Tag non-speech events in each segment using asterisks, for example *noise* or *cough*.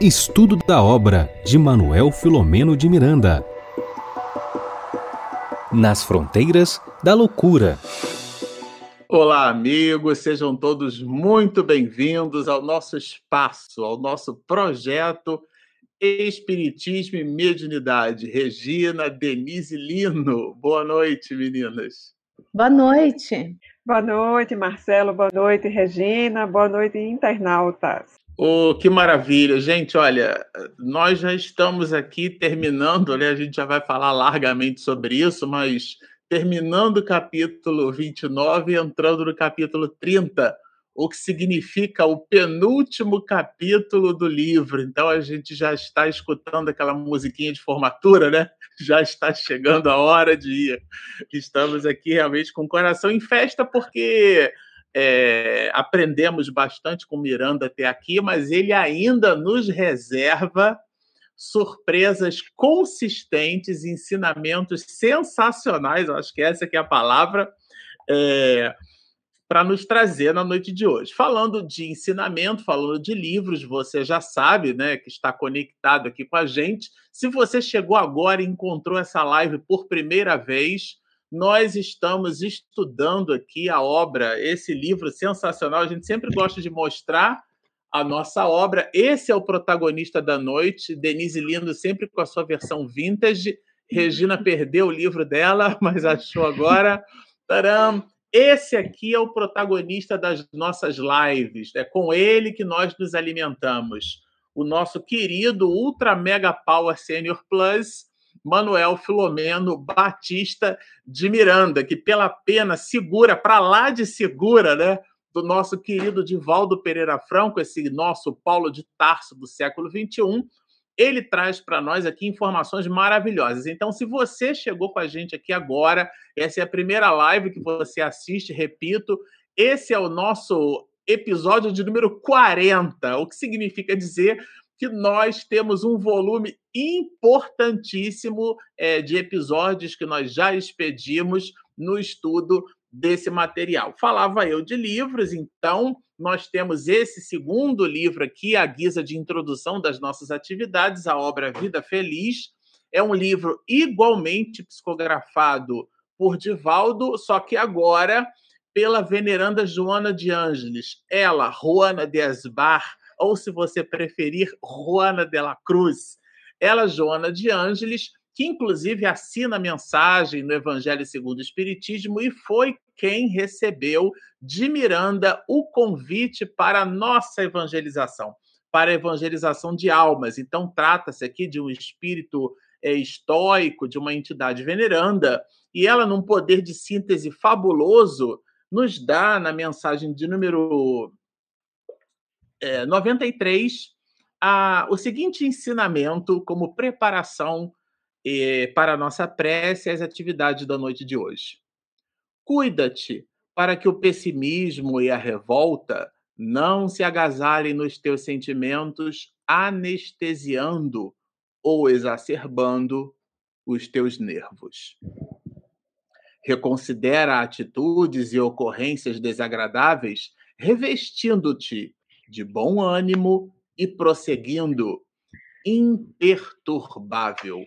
Estudo da obra de Manuel Filomeno de Miranda. Nas fronteiras da loucura. Olá, amigos, sejam todos muito bem-vindos ao nosso espaço, ao nosso projeto Espiritismo e Mediunidade. Regina, Denise Lino. Boa noite, meninas. Boa noite. Boa noite, Marcelo. Boa noite, Regina. Boa noite, internautas. Oh, que maravilha. Gente, olha, nós já estamos aqui terminando, né? A gente já vai falar largamente sobre isso, mas terminando o capítulo 29 e entrando no capítulo 30, o que significa o penúltimo capítulo do livro. Então a gente já está escutando aquela musiquinha de formatura, né? Já está chegando a hora de ir. Estamos aqui realmente com o coração em festa, porque é, aprendemos bastante com Miranda até aqui, mas ele ainda nos reserva surpresas consistentes, ensinamentos sensacionais, acho que essa que é a palavra, é, para nos trazer na noite de hoje. Falando de ensinamento, falando de livros, você já sabe, né, que está conectado aqui com a gente. Se você chegou agora e encontrou essa live por primeira vez, nós estamos estudando aqui a obra, esse livro sensacional. A gente sempre gosta de mostrar a nossa obra. Esse é o protagonista da noite, Denise Lindo, sempre com a sua versão vintage. Regina *laughs* perdeu o livro dela, *laughs* mas achou agora. Taram! Esse aqui é o protagonista das nossas lives. É com ele que nós nos alimentamos. O nosso querido Ultra Mega Power Senior Plus Manuel Filomeno Batista de Miranda, que pela pena segura, para lá de segura, né? Do nosso querido Divaldo Pereira Franco, esse nosso Paulo de Tarso do século XXI, ele traz para nós aqui informações maravilhosas. Então, se você chegou com a gente aqui agora, essa é a primeira live que você assiste, repito, esse é o nosso episódio de número 40, o que significa dizer que nós temos um volume importantíssimo é, de episódios que nós já expedimos no estudo desse material. Falava eu de livros, então nós temos esse segundo livro aqui, a guisa de introdução das nossas atividades, a obra Vida Feliz. É um livro igualmente psicografado por Divaldo, só que agora pela veneranda Joana de Ângeles. Ela, Juana de Asbar, ou se você preferir, Juana de la Cruz. Ela, Joana de Ângeles, que inclusive assina a mensagem no Evangelho segundo o Espiritismo e foi quem recebeu de Miranda o convite para a nossa evangelização, para a evangelização de almas. Então, trata-se aqui de um espírito é, estoico, de uma entidade veneranda, e ela, num poder de síntese fabuloso, nos dá na mensagem de número é, 93 a, o seguinte ensinamento como preparação eh, para a nossa prece e as atividades da noite de hoje. Cuida-te para que o pessimismo e a revolta não se agasalhem nos teus sentimentos, anestesiando ou exacerbando os teus nervos. Reconsidera atitudes e ocorrências desagradáveis, revestindo-te de bom ânimo e prosseguindo imperturbável.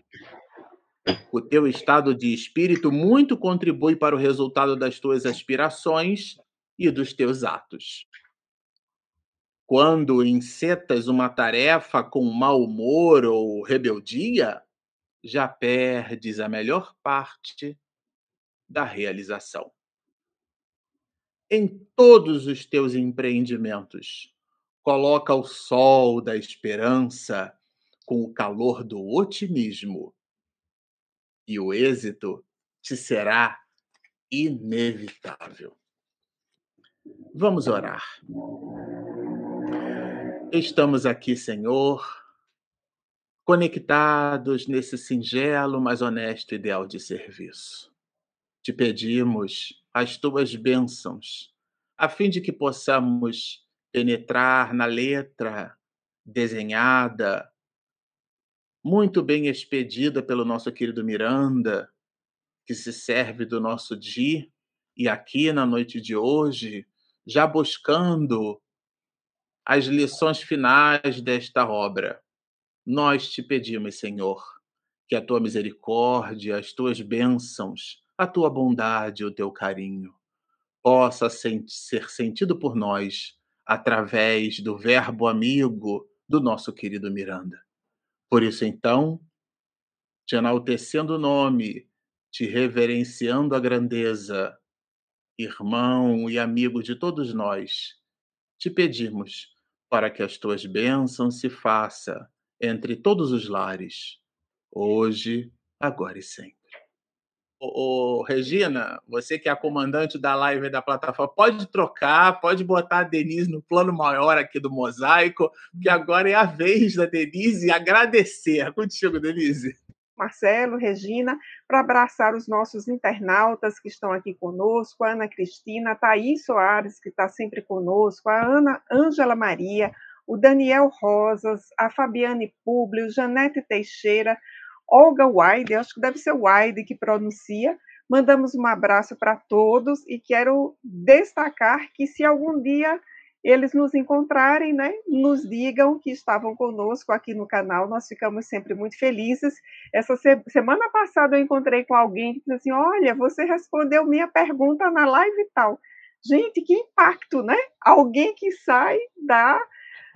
O teu estado de espírito muito contribui para o resultado das tuas aspirações e dos teus atos. Quando encetas uma tarefa com mau humor ou rebeldia, já perdes a melhor parte da realização. Em todos os teus empreendimentos, coloca o sol da esperança com o calor do otimismo. E o êxito te será inevitável. Vamos orar. Estamos aqui, Senhor, conectados nesse singelo, mas honesto ideal de serviço. Te pedimos as tuas bênçãos, a fim de que possamos penetrar na letra desenhada, muito bem expedida pelo nosso querido Miranda, que se serve do nosso dia, e aqui na noite de hoje, já buscando as lições finais desta obra. Nós te pedimos, Senhor, que a tua misericórdia, as tuas bênçãos, a tua bondade, o teu carinho possa ser sentido por nós através do verbo amigo do nosso querido Miranda. Por isso, então, te enaltecendo o nome, te reverenciando a grandeza, irmão e amigo de todos nós, te pedimos para que as tuas bênçãos se façam entre todos os lares, hoje, agora e sempre. Ô, ô, Regina, você que é a comandante da live da plataforma, pode trocar, pode botar a Denise no plano maior aqui do mosaico, que agora é a vez da Denise agradecer. É contigo, Denise. Marcelo, Regina, para abraçar os nossos internautas que estão aqui conosco, a Ana Cristina, a Thaís Soares, que está sempre conosco, a Ana Ângela Maria, o Daniel Rosas, a Fabiane Públio, Janete Teixeira, Olga Wide, acho que deve ser Wide que pronuncia. Mandamos um abraço para todos e quero destacar que se algum dia eles nos encontrarem, né, nos digam que estavam conosco aqui no canal, nós ficamos sempre muito felizes. Essa se semana passada eu encontrei com alguém que disse assim: Olha, você respondeu minha pergunta na live e tal. Gente, que impacto, né? Alguém que sai da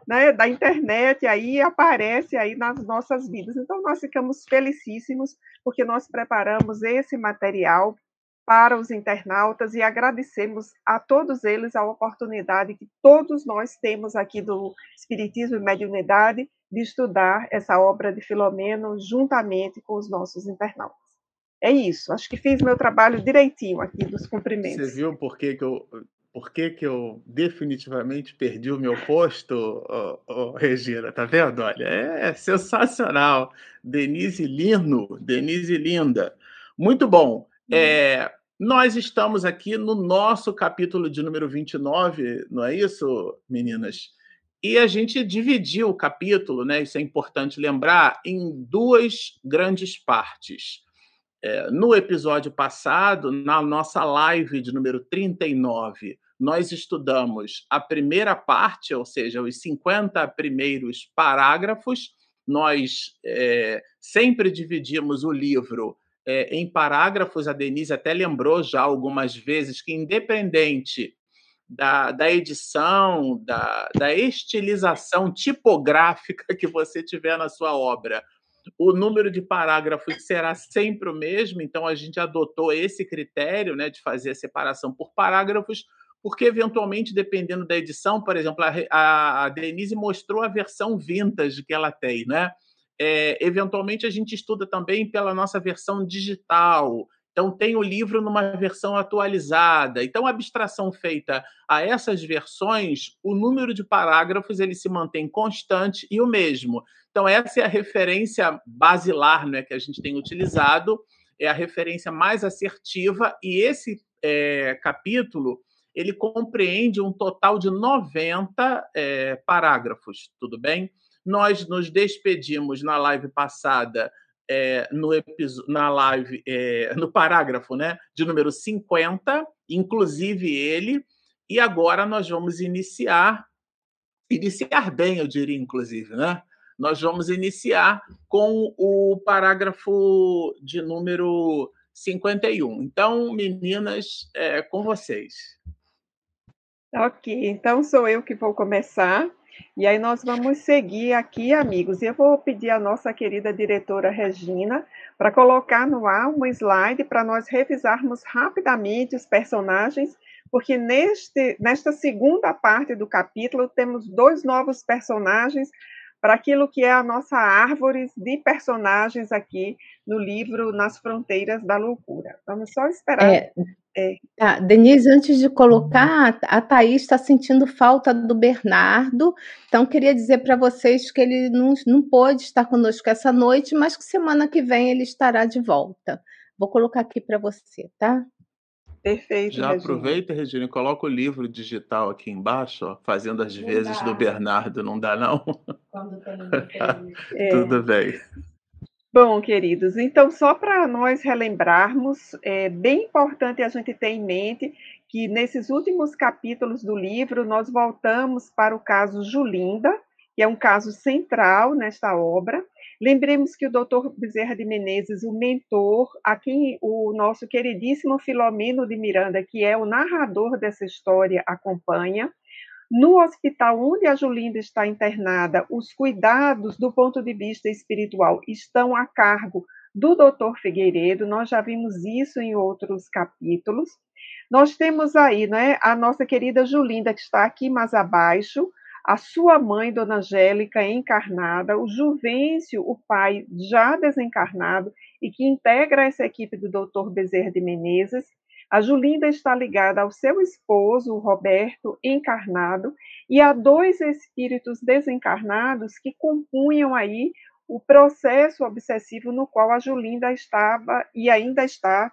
né, da internet, aí aparece aí nas nossas vidas. Então, nós ficamos felicíssimos porque nós preparamos esse material para os internautas e agradecemos a todos eles a oportunidade que todos nós temos aqui do Espiritismo e Mediunidade de estudar essa obra de Filomeno juntamente com os nossos internautas. É isso, acho que fiz meu trabalho direitinho aqui dos cumprimentos. Você viu por que, que eu por que, que eu definitivamente perdi o meu posto, oh, oh, Regina? Tá vendo? Olha, é sensacional. Denise Lino, Denise Linda. Muito bom. É, nós estamos aqui no nosso capítulo de número 29, não é isso, meninas? E a gente dividiu o capítulo, né? Isso é importante lembrar, em duas grandes partes. É, no episódio passado, na nossa live de número 39, nós estudamos a primeira parte, ou seja, os 50 primeiros parágrafos. Nós é, sempre dividimos o livro é, em parágrafos. A Denise até lembrou já algumas vezes que, independente da, da edição, da, da estilização tipográfica *laughs* que você tiver na sua obra, o número de parágrafos será sempre o mesmo, então a gente adotou esse critério né, de fazer a separação por parágrafos, porque eventualmente, dependendo da edição, por exemplo, a, a Denise mostrou a versão vintage que ela tem, né? É, eventualmente a gente estuda também pela nossa versão digital. Então tem o livro numa versão atualizada. Então a abstração feita a essas versões, o número de parágrafos ele se mantém constante e o mesmo. Então essa é a referência basilar, né, que a gente tem utilizado, é a referência mais assertiva e esse é, capítulo ele compreende um total de 90 é, parágrafos, tudo bem? Nós nos despedimos na live passada, é, no na live, é, no parágrafo né, de número 50, inclusive ele, e agora nós vamos iniciar, iniciar bem, eu diria, inclusive, né? Nós vamos iniciar com o parágrafo de número 51. Então, meninas, é com vocês. Ok, então sou eu que vou começar. E aí nós vamos seguir aqui, amigos. Eu vou pedir à nossa querida diretora Regina para colocar no ar um slide para nós revisarmos rapidamente os personagens, porque neste, nesta segunda parte do capítulo temos dois novos personagens para aquilo que é a nossa árvore de personagens aqui no livro Nas Fronteiras da Loucura. Vamos só esperar. É, é. Tá, Denise, antes de colocar, a Thaís está sentindo falta do Bernardo, então queria dizer para vocês que ele não, não pôde estar conosco essa noite, mas que semana que vem ele estará de volta. Vou colocar aqui para você, tá? Perfeito. Já Regina. aproveita, Regina, e coloca o livro digital aqui embaixo, ó, fazendo as não vezes dá. do Bernardo. Não dá, não? Quando tem, *laughs* é. Tudo bem. Bom, queridos, então só para nós relembrarmos, é bem importante a gente ter em mente que nesses últimos capítulos do livro nós voltamos para o caso Julinda, que é um caso central nesta obra. Lembremos que o doutor Bezerra de Menezes, o mentor, a quem o nosso queridíssimo Filomeno de Miranda, que é o narrador dessa história, acompanha. No hospital onde a Julinda está internada, os cuidados do ponto de vista espiritual estão a cargo do doutor Figueiredo, nós já vimos isso em outros capítulos. Nós temos aí né, a nossa querida Julinda, que está aqui mais abaixo, a sua mãe, Dona Angélica, encarnada, o Juvencio, o pai já desencarnado, e que integra essa equipe do doutor Bezerra de Menezes, a Julinda está ligada ao seu esposo, o Roberto, encarnado, e a dois espíritos desencarnados que compunham aí o processo obsessivo no qual a Julinda estava e ainda está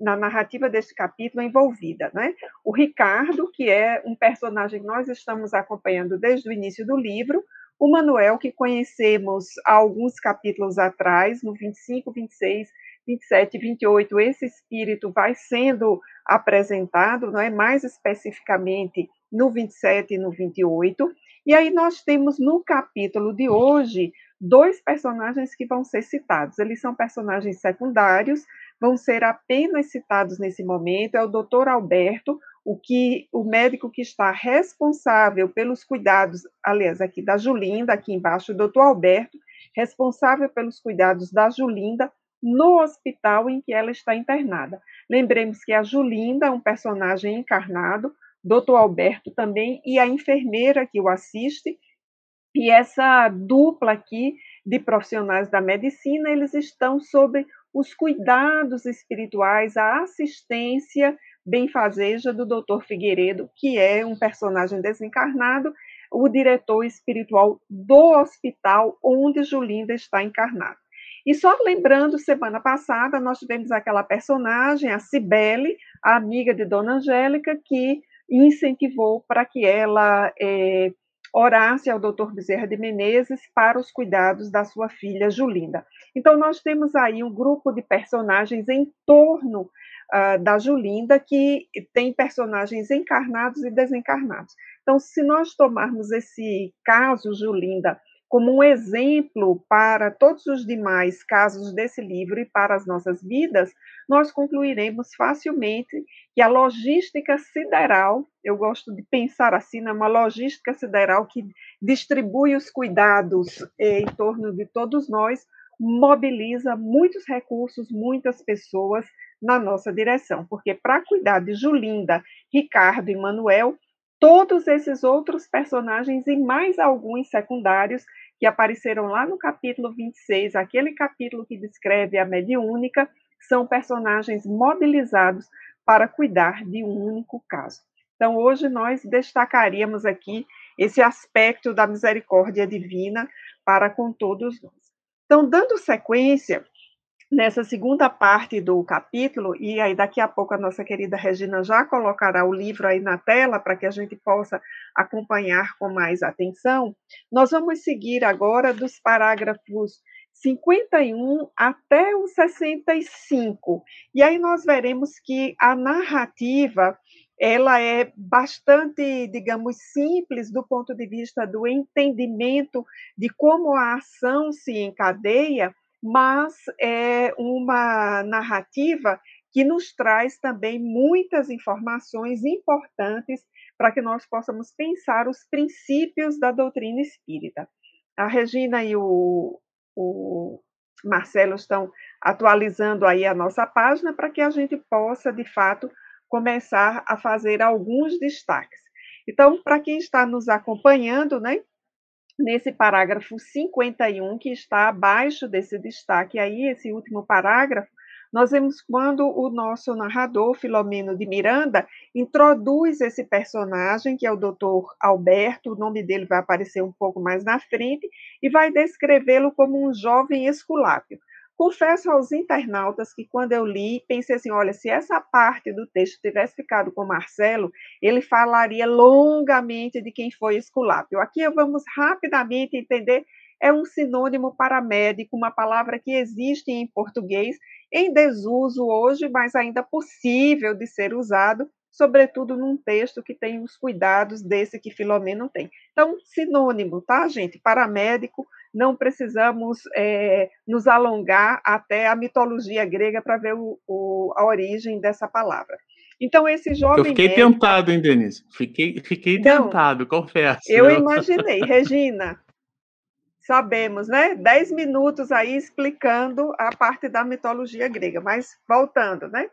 na narrativa deste capítulo envolvida, né? O Ricardo, que é um personagem que nós estamos acompanhando desde o início do livro, o Manuel, que conhecemos há alguns capítulos atrás, no 25, 26 27 e 28, esse espírito vai sendo apresentado, não é mais especificamente no 27 e no 28. E aí nós temos no capítulo de hoje dois personagens que vão ser citados. Eles são personagens secundários, vão ser apenas citados nesse momento. É o Dr. Alberto, o que o médico que está responsável pelos cuidados, aliás, aqui da Julinda, aqui embaixo, o Dr. Alberto, responsável pelos cuidados da Julinda no hospital em que ela está internada. Lembremos que a Julinda é um personagem encarnado, Dr. Alberto também, e a enfermeira que o assiste, e essa dupla aqui de profissionais da medicina, eles estão sob os cuidados espirituais, a assistência benfazeja do Dr. Figueiredo, que é um personagem desencarnado, o diretor espiritual do hospital onde Julinda está encarnada. E só lembrando, semana passada nós tivemos aquela personagem, a Cibele, a amiga de Dona Angélica, que incentivou para que ela é, orasse ao Dr. Bezerra de Menezes para os cuidados da sua filha Julinda. Então nós temos aí um grupo de personagens em torno uh, da Julinda que tem personagens encarnados e desencarnados. Então, se nós tomarmos esse caso Julinda como um exemplo para todos os demais casos desse livro e para as nossas vidas, nós concluiremos facilmente que a logística sideral, eu gosto de pensar assim, é uma logística sideral que distribui os cuidados eh, em torno de todos nós, mobiliza muitos recursos, muitas pessoas na nossa direção, porque para cuidar de Julinda, Ricardo e Manuel, todos esses outros personagens e mais alguns secundários que apareceram lá no capítulo 26, aquele capítulo que descreve a mediúnica, são personagens mobilizados para cuidar de um único caso. Então, hoje nós destacaríamos aqui esse aspecto da misericórdia divina para com todos nós. Então, dando sequência, nessa segunda parte do capítulo, e aí daqui a pouco a nossa querida Regina já colocará o livro aí na tela para que a gente possa acompanhar com mais atenção, nós vamos seguir agora dos parágrafos 51 até o 65. E aí nós veremos que a narrativa ela é bastante, digamos, simples do ponto de vista do entendimento de como a ação se encadeia, mas é uma narrativa que nos traz também muitas informações importantes para que nós possamos pensar os princípios da doutrina espírita. A Regina e o, o Marcelo estão atualizando aí a nossa página para que a gente possa, de fato, começar a fazer alguns destaques. Então, para quem está nos acompanhando, né, nesse parágrafo 51, que está abaixo desse destaque aí, esse último parágrafo, nós vemos quando o nosso narrador, Filomeno de Miranda, introduz esse personagem, que é o doutor Alberto, o nome dele vai aparecer um pouco mais na frente, e vai descrevê-lo como um jovem esculápio. Confesso aos internautas que quando eu li, pensei assim, olha, se essa parte do texto tivesse ficado com Marcelo, ele falaria longamente de quem foi Esculápio. Aqui vamos rapidamente entender, é um sinônimo para médico, uma palavra que existe em português, em desuso hoje, mas ainda possível de ser usado, sobretudo num texto que tem os cuidados desse que Filomeno tem. Então, sinônimo, tá, gente? Paramédico, não precisamos é, nos alongar até a mitologia grega para ver o, o, a origem dessa palavra. Então, esse jovem. Eu fiquei médico... tentado, hein, Denise? Fiquei, fiquei não, tentado, confesso. Eu imaginei. Regina, sabemos, né? Dez minutos aí explicando a parte da mitologia grega, mas voltando, né?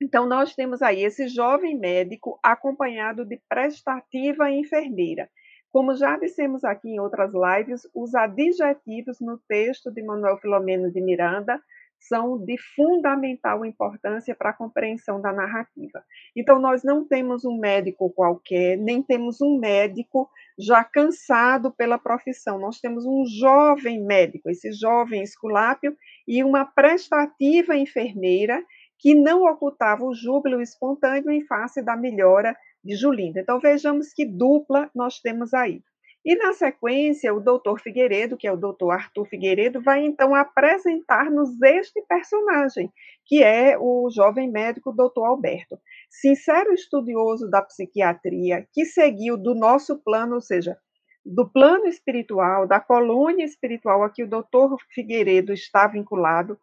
Então, nós temos aí esse jovem médico acompanhado de prestativa enfermeira. Como já dissemos aqui em outras lives, os adjetivos no texto de Manuel Filomeno de Miranda são de fundamental importância para a compreensão da narrativa. Então, nós não temos um médico qualquer, nem temos um médico já cansado pela profissão. Nós temos um jovem médico, esse jovem esculápio, e uma prestativa enfermeira que não ocultava o júbilo espontâneo em face da melhora de Julinda. Então, vejamos que dupla nós temos aí. E na sequência, o doutor Figueiredo, que é o doutor Arthur Figueiredo, vai então apresentar-nos este personagem, que é o jovem médico doutor Alberto. Sincero estudioso da psiquiatria, que seguiu do nosso plano, ou seja, do plano espiritual, da colônia espiritual a que o doutor Figueiredo está vinculado,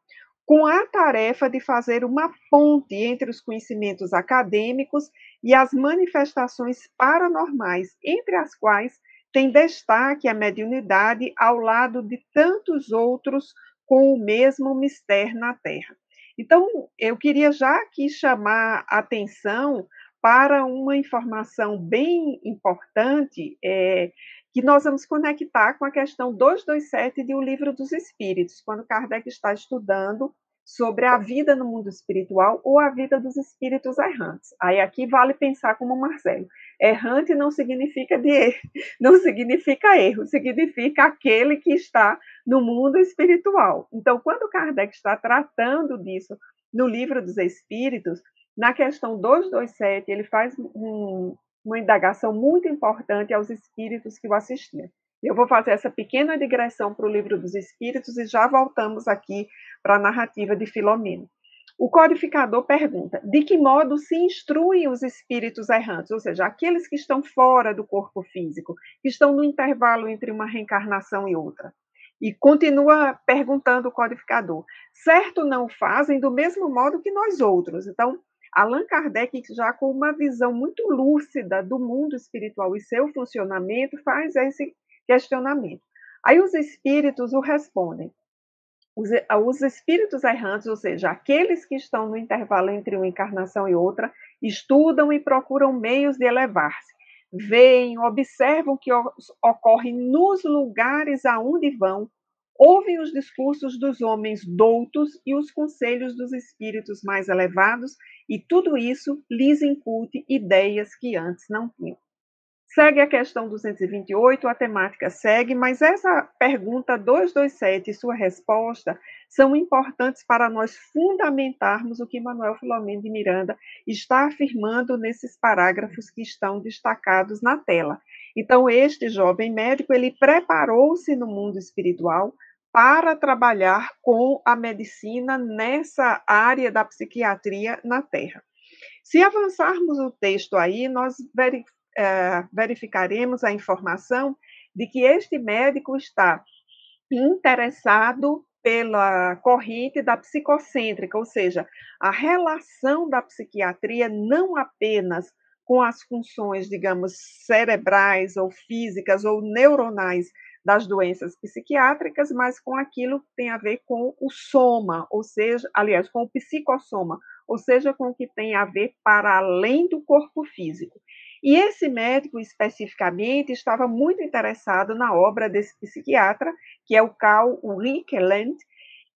com a tarefa de fazer uma ponte entre os conhecimentos acadêmicos e as manifestações paranormais, entre as quais tem destaque a mediunidade ao lado de tantos outros com o mesmo mistério na Terra. Então, eu queria já aqui chamar atenção para uma informação bem importante, é, que nós vamos conectar com a questão 227 de O Livro dos Espíritos, quando Kardec está estudando sobre a vida no mundo espiritual ou a vida dos espíritos errantes. Aí aqui vale pensar como Marcelo. Errante não significa de erro, *laughs* não significa erro, significa aquele que está no mundo espiritual. Então, quando Kardec está tratando disso no livro dos Espíritos, na questão 227, ele faz um, uma indagação muito importante aos espíritos que o assistiam. Eu vou fazer essa pequena digressão para o livro dos Espíritos e já voltamos aqui para a narrativa de Filomeno. O codificador pergunta: de que modo se instruem os espíritos errantes, ou seja, aqueles que estão fora do corpo físico, que estão no intervalo entre uma reencarnação e outra? E continua perguntando o codificador: certo não fazem do mesmo modo que nós outros? Então, Allan Kardec, já com uma visão muito lúcida do mundo espiritual e seu funcionamento, faz esse questionamento. Aí os espíritos o respondem. Os, os espíritos errantes, ou seja, aqueles que estão no intervalo entre uma encarnação e outra, estudam e procuram meios de elevar-se. Veem, observam o que ocorre nos lugares aonde vão, ouvem os discursos dos homens doutos e os conselhos dos espíritos mais elevados, e tudo isso lhes incute ideias que antes não tinham. Segue a questão 228, a temática segue, mas essa pergunta 227 e sua resposta são importantes para nós fundamentarmos o que Manuel Filomeno de Miranda está afirmando nesses parágrafos que estão destacados na tela. Então, este jovem médico, ele preparou-se no mundo espiritual para trabalhar com a medicina nessa área da psiquiatria na Terra. Se avançarmos o texto aí, nós é, verificaremos a informação de que este médico está interessado pela corrente da psicocêntrica, ou seja, a relação da psiquiatria não apenas com as funções, digamos, cerebrais ou físicas ou neuronais das doenças psiquiátricas, mas com aquilo que tem a ver com o soma, ou seja, aliás, com o psicossoma, ou seja, com o que tem a ver para além do corpo físico. E esse médico, especificamente, estava muito interessado na obra desse psiquiatra, que é o Carl Rickeland,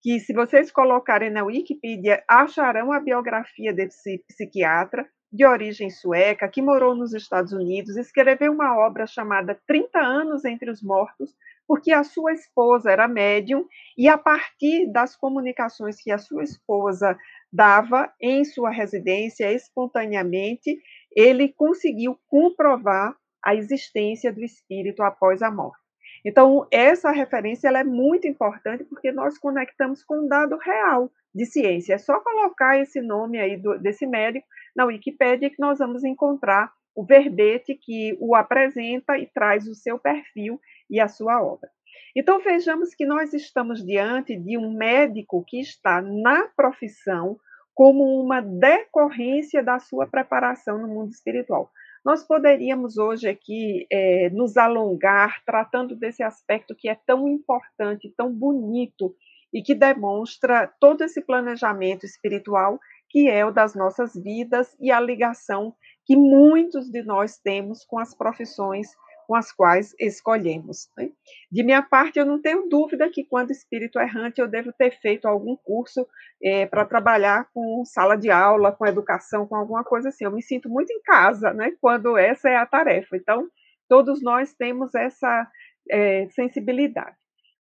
que, se vocês colocarem na Wikipedia, acharão a biografia desse psiquiatra, de origem sueca, que morou nos Estados Unidos, escreveu uma obra chamada 30 anos entre os mortos, porque a sua esposa era médium e a partir das comunicações que a sua esposa dava em sua residência espontaneamente, ele conseguiu comprovar a existência do espírito após a morte. Então, essa referência é muito importante porque nós conectamos com um dado real de ciência. É só colocar esse nome aí do, desse médico, na Wikipédia que nós vamos encontrar o verbete que o apresenta e traz o seu perfil e a sua obra. Então vejamos que nós estamos diante de um médico que está na profissão como uma decorrência da sua preparação no mundo espiritual. Nós poderíamos hoje aqui é, nos alongar tratando desse aspecto que é tão importante, tão bonito e que demonstra todo esse planejamento espiritual que é o das nossas vidas e a ligação que muitos de nós temos com as profissões com as quais escolhemos. Né? De minha parte, eu não tenho dúvida que, quando espírito errante, eu devo ter feito algum curso é, para trabalhar com sala de aula, com educação, com alguma coisa assim. Eu me sinto muito em casa, né? Quando essa é a tarefa. Então, todos nós temos essa é, sensibilidade.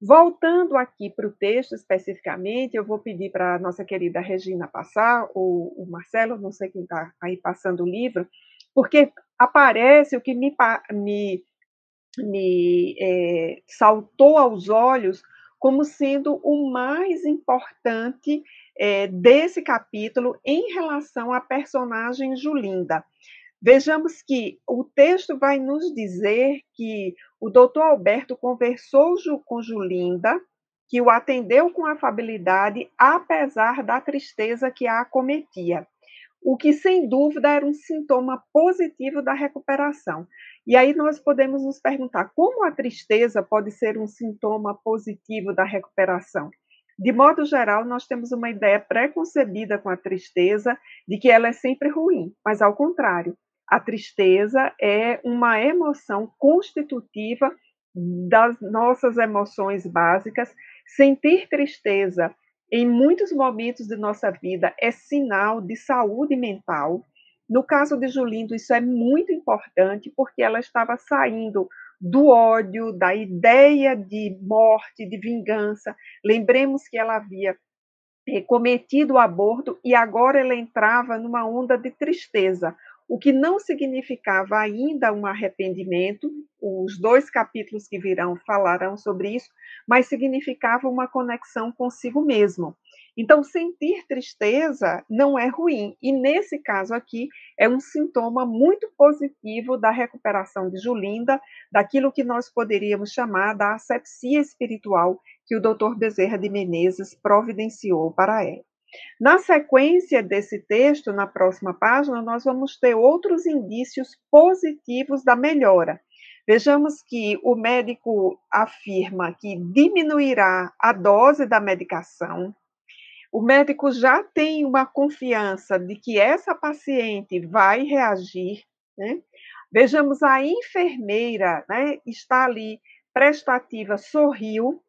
Voltando aqui para o texto especificamente, eu vou pedir para a nossa querida Regina passar, ou o Marcelo, não sei quem está aí passando o livro, porque aparece o que me, me me é, saltou aos olhos como sendo o mais importante é, desse capítulo em relação à personagem Julinda. Vejamos que o texto vai nos dizer que o doutor Alberto conversou com Julinda, que o atendeu com afabilidade, apesar da tristeza que a acometia o que sem dúvida era um sintoma positivo da recuperação. E aí nós podemos nos perguntar como a tristeza pode ser um sintoma positivo da recuperação. De modo geral, nós temos uma ideia preconcebida com a tristeza de que ela é sempre ruim, mas ao contrário, a tristeza é uma emoção constitutiva das nossas emoções básicas. Sentir tristeza em muitos momentos de nossa vida é sinal de saúde mental. No caso de Julindo, isso é muito importante porque ela estava saindo do ódio, da ideia de morte, de vingança. Lembremos que ela havia eh, cometido o aborto e agora ela entrava numa onda de tristeza, o que não significava ainda um arrependimento, os dois capítulos que virão falarão sobre isso, mas significava uma conexão consigo mesmo. Então, sentir tristeza não é ruim, e nesse caso aqui é um sintoma muito positivo da recuperação de Julinda, daquilo que nós poderíamos chamar da asepsia espiritual que o Dr. Bezerra de Menezes providenciou para ela. Na sequência desse texto, na próxima página, nós vamos ter outros indícios positivos da melhora. Vejamos que o médico afirma que diminuirá a dose da medicação. O médico já tem uma confiança de que essa paciente vai reagir. Né? Vejamos a enfermeira, né, está ali prestativa, sorriu,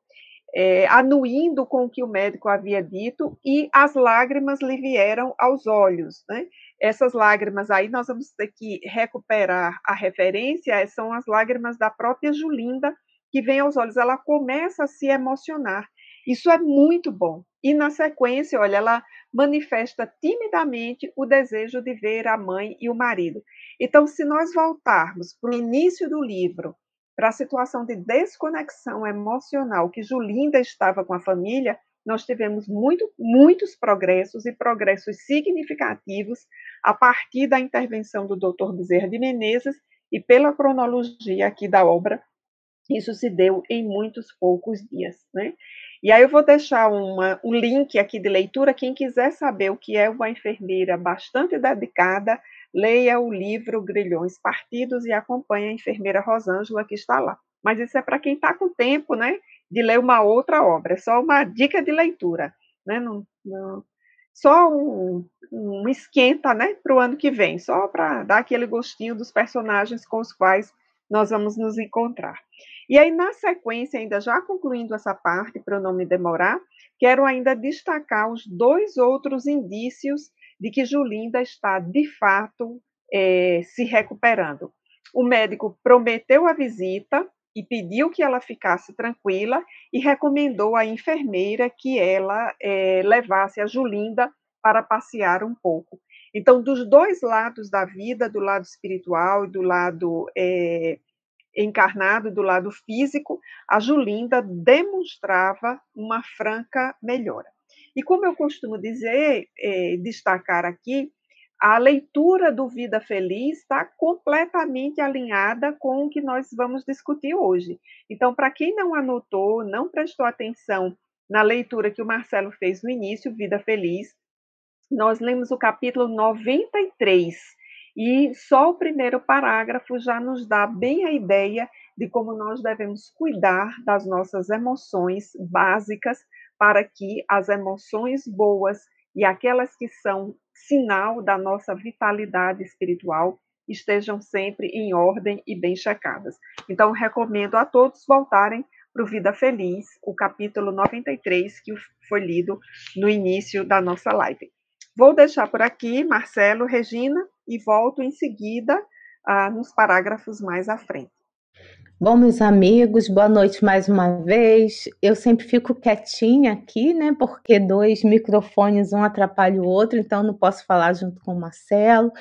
é, anuindo com o que o médico havia dito, e as lágrimas lhe vieram aos olhos. Né? Essas lágrimas aí nós vamos ter que recuperar a referência, são as lágrimas da própria Julinda, que vem aos olhos. Ela começa a se emocionar. Isso é muito bom. E na sequência, olha, ela manifesta timidamente o desejo de ver a mãe e o marido. Então, se nós voltarmos para o início do livro, para a situação de desconexão emocional que Julinda estava com a família, nós tivemos muito, muitos progressos e progressos significativos a partir da intervenção do Dr. Bezerra de Menezes e pela cronologia aqui da obra, isso se deu em muitos poucos dias, né? E aí eu vou deixar uma, um link aqui de leitura, quem quiser saber o que é uma enfermeira bastante dedicada, leia o livro Grilhões Partidos e acompanhe a enfermeira Rosângela que está lá. Mas isso é para quem está com tempo, né, de ler uma outra obra, é só uma dica de leitura, né, não, não, só um, um esquenta, né, para o ano que vem, só para dar aquele gostinho dos personagens com os quais nós vamos nos encontrar. E aí, na sequência, ainda já concluindo essa parte, para não me demorar, quero ainda destacar os dois outros indícios de que Julinda está, de fato, é, se recuperando. O médico prometeu a visita e pediu que ela ficasse tranquila e recomendou à enfermeira que ela é, levasse a Julinda para passear um pouco. Então, dos dois lados da vida, do lado espiritual e do lado é, encarnado, do lado físico, a Julinda demonstrava uma franca melhora. E como eu costumo dizer, é, destacar aqui, a leitura do Vida Feliz está completamente alinhada com o que nós vamos discutir hoje. Então, para quem não anotou, não prestou atenção na leitura que o Marcelo fez no início, Vida Feliz, nós lemos o capítulo 93 e só o primeiro parágrafo já nos dá bem a ideia de como nós devemos cuidar das nossas emoções básicas para que as emoções boas e aquelas que são sinal da nossa vitalidade espiritual estejam sempre em ordem e bem checadas. Então, recomendo a todos voltarem para o Vida Feliz, o capítulo 93, que foi lido no início da nossa live. Vou deixar por aqui, Marcelo, Regina, e volto em seguida ah, nos parágrafos mais à frente. Bom, meus amigos, boa noite mais uma vez. Eu sempre fico quietinha aqui, né? Porque dois microfones, um atrapalha o outro, então não posso falar junto com o Marcelo.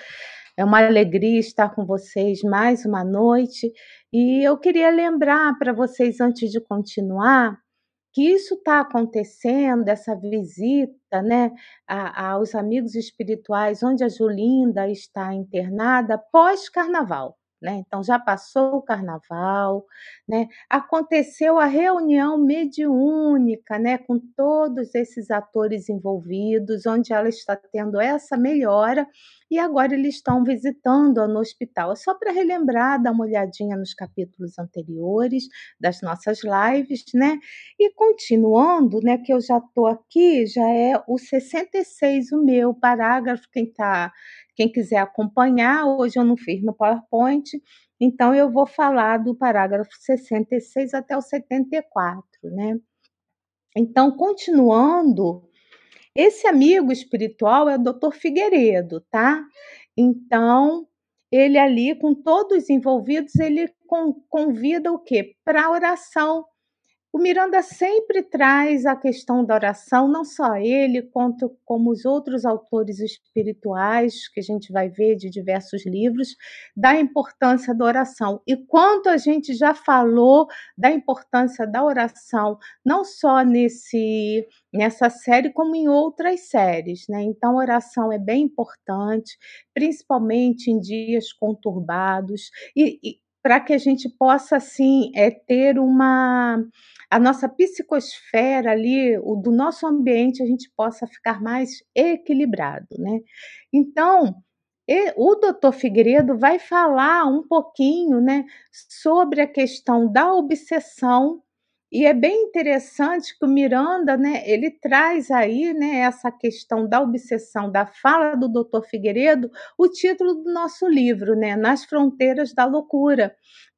É uma alegria estar com vocês mais uma noite. E eu queria lembrar para vocês, antes de continuar, que isso está acontecendo, essa visita né, a, aos amigos espirituais, onde a Julinda está internada, pós-carnaval. Né? Então já passou o carnaval, né? Aconteceu a reunião mediúnica, né, com todos esses atores envolvidos, onde ela está tendo essa melhora e agora eles estão visitando-a no hospital. É só para relembrar, dar uma olhadinha nos capítulos anteriores das nossas lives, né? E continuando, né, que eu já estou aqui, já é o 66 o meu parágrafo, quem está quem quiser acompanhar, hoje eu não fiz no PowerPoint, então eu vou falar do parágrafo 66 até o 74, né? Então, continuando, esse amigo espiritual é o Dr. Figueiredo, tá? Então, ele ali, com todos envolvidos, ele convida o quê? Para oração o Miranda sempre traz a questão da oração, não só ele, quanto como os outros autores espirituais que a gente vai ver de diversos livros, da importância da oração. E quanto a gente já falou da importância da oração, não só nesse nessa série como em outras séries, né? Então, oração é bem importante, principalmente em dias conturbados e, e para que a gente possa assim é ter uma a nossa psicosfera ali, o do nosso ambiente, a gente possa ficar mais equilibrado, né? Então, o doutor Figueiredo vai falar um pouquinho, né, sobre a questão da obsessão e é bem interessante que o Miranda, né, ele traz aí, né, essa questão da obsessão da fala do Dr. Figueiredo, o título do nosso livro, né, Nas Fronteiras da Loucura,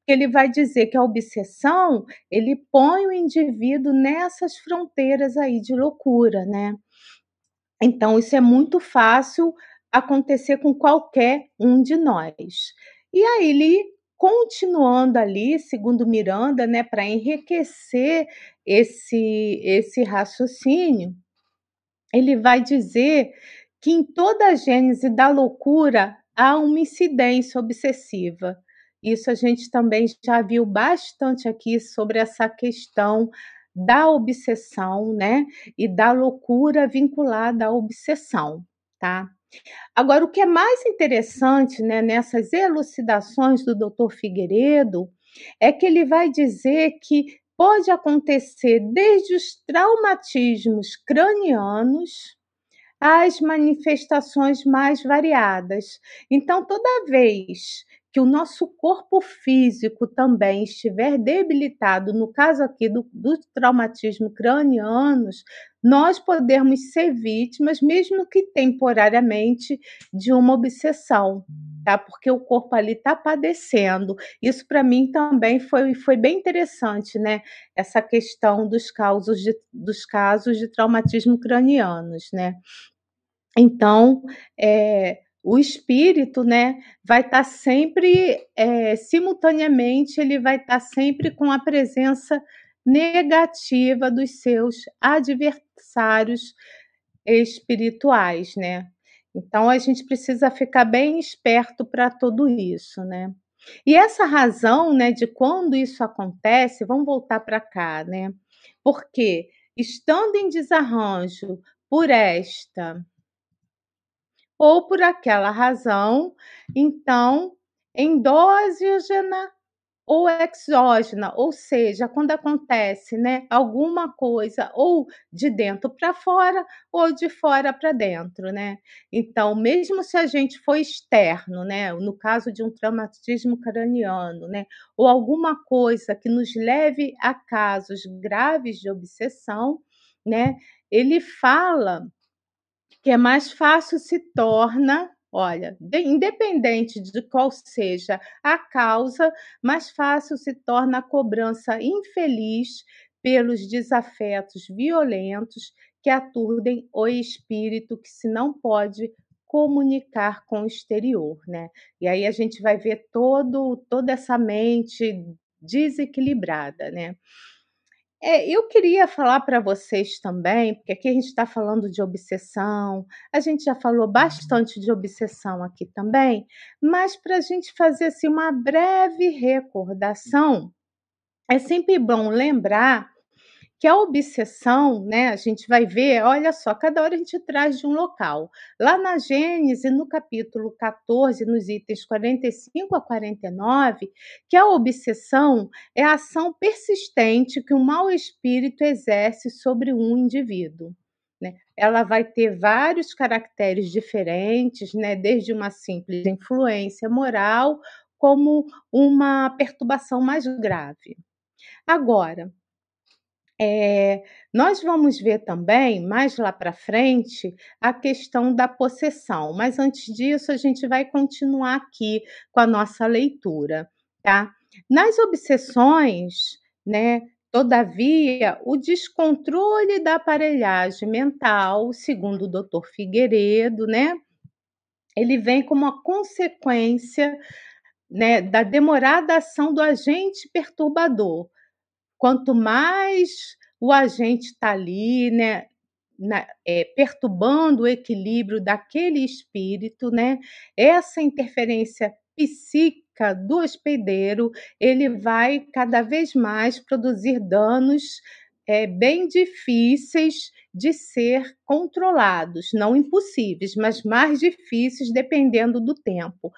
ele vai dizer que a obsessão, ele põe o indivíduo nessas fronteiras aí de loucura, né? Então, isso é muito fácil acontecer com qualquer um de nós. E aí, ele continuando ali, segundo Miranda, né, para enriquecer esse, esse raciocínio, ele vai dizer que em toda a gênese da loucura há uma incidência obsessiva. Isso a gente também já viu bastante aqui sobre essa questão da obsessão, né? E da loucura vinculada à obsessão, tá? Agora, o que é mais interessante né, nessas elucidações do Dr. Figueiredo é que ele vai dizer que pode acontecer desde os traumatismos cranianos às manifestações mais variadas. Então, toda vez que o nosso corpo físico também estiver debilitado, no caso aqui do, do traumatismo cranianos, nós podemos ser vítimas, mesmo que temporariamente, de uma obsessão, tá? Porque o corpo ali está padecendo. Isso para mim também foi, foi bem interessante, né? Essa questão dos casos de, dos casos de traumatismo cranianos, né? Então, é, o espírito, né, vai estar tá sempre, é, simultaneamente, ele vai estar tá sempre com a presença negativa dos seus adversários espirituais, né? Então a gente precisa ficar bem esperto para tudo isso, né? E essa razão, né, de quando isso acontece, vamos voltar para cá, né? Porque estando em desarranjo por esta ou por aquela razão, então, endógena ou exógena, ou seja, quando acontece, né, alguma coisa ou de dentro para fora ou de fora para dentro, né? Então, mesmo se a gente for externo, né, no caso de um traumatismo craniano, né, ou alguma coisa que nos leve a casos graves de obsessão, né, ele fala que é mais fácil se torna Olha, de, independente de qual seja a causa, mais fácil se torna a cobrança infeliz pelos desafetos violentos que aturdem o espírito que se não pode comunicar com o exterior, né? E aí a gente vai ver todo toda essa mente desequilibrada, né? É, eu queria falar para vocês também, porque aqui a gente está falando de obsessão, a gente já falou bastante de obsessão aqui também, mas para a gente fazer assim, uma breve recordação, é sempre bom lembrar que a obsessão, né, a gente vai ver, olha só, cada hora a gente traz de um local. Lá na Gênese, no capítulo 14, nos itens 45 a 49, que a obsessão é a ação persistente que o mau espírito exerce sobre um indivíduo. Né? Ela vai ter vários caracteres diferentes, né? desde uma simples influência moral, como uma perturbação mais grave. Agora, é, nós vamos ver também, mais lá para frente, a questão da possessão, mas antes disso, a gente vai continuar aqui com a nossa leitura, tá? Nas obsessões, né? Todavia, o descontrole da aparelhagem mental, segundo o doutor Figueiredo, né? Ele vem como uma consequência né, da demorada ação do agente perturbador, quanto mais o agente está ali, né, na, é, perturbando o equilíbrio daquele espírito, né, essa interferência psíquica do hospedeiro, ele vai cada vez mais produzir danos é, bem difíceis de ser controlados, não impossíveis, mas mais difíceis dependendo do tempo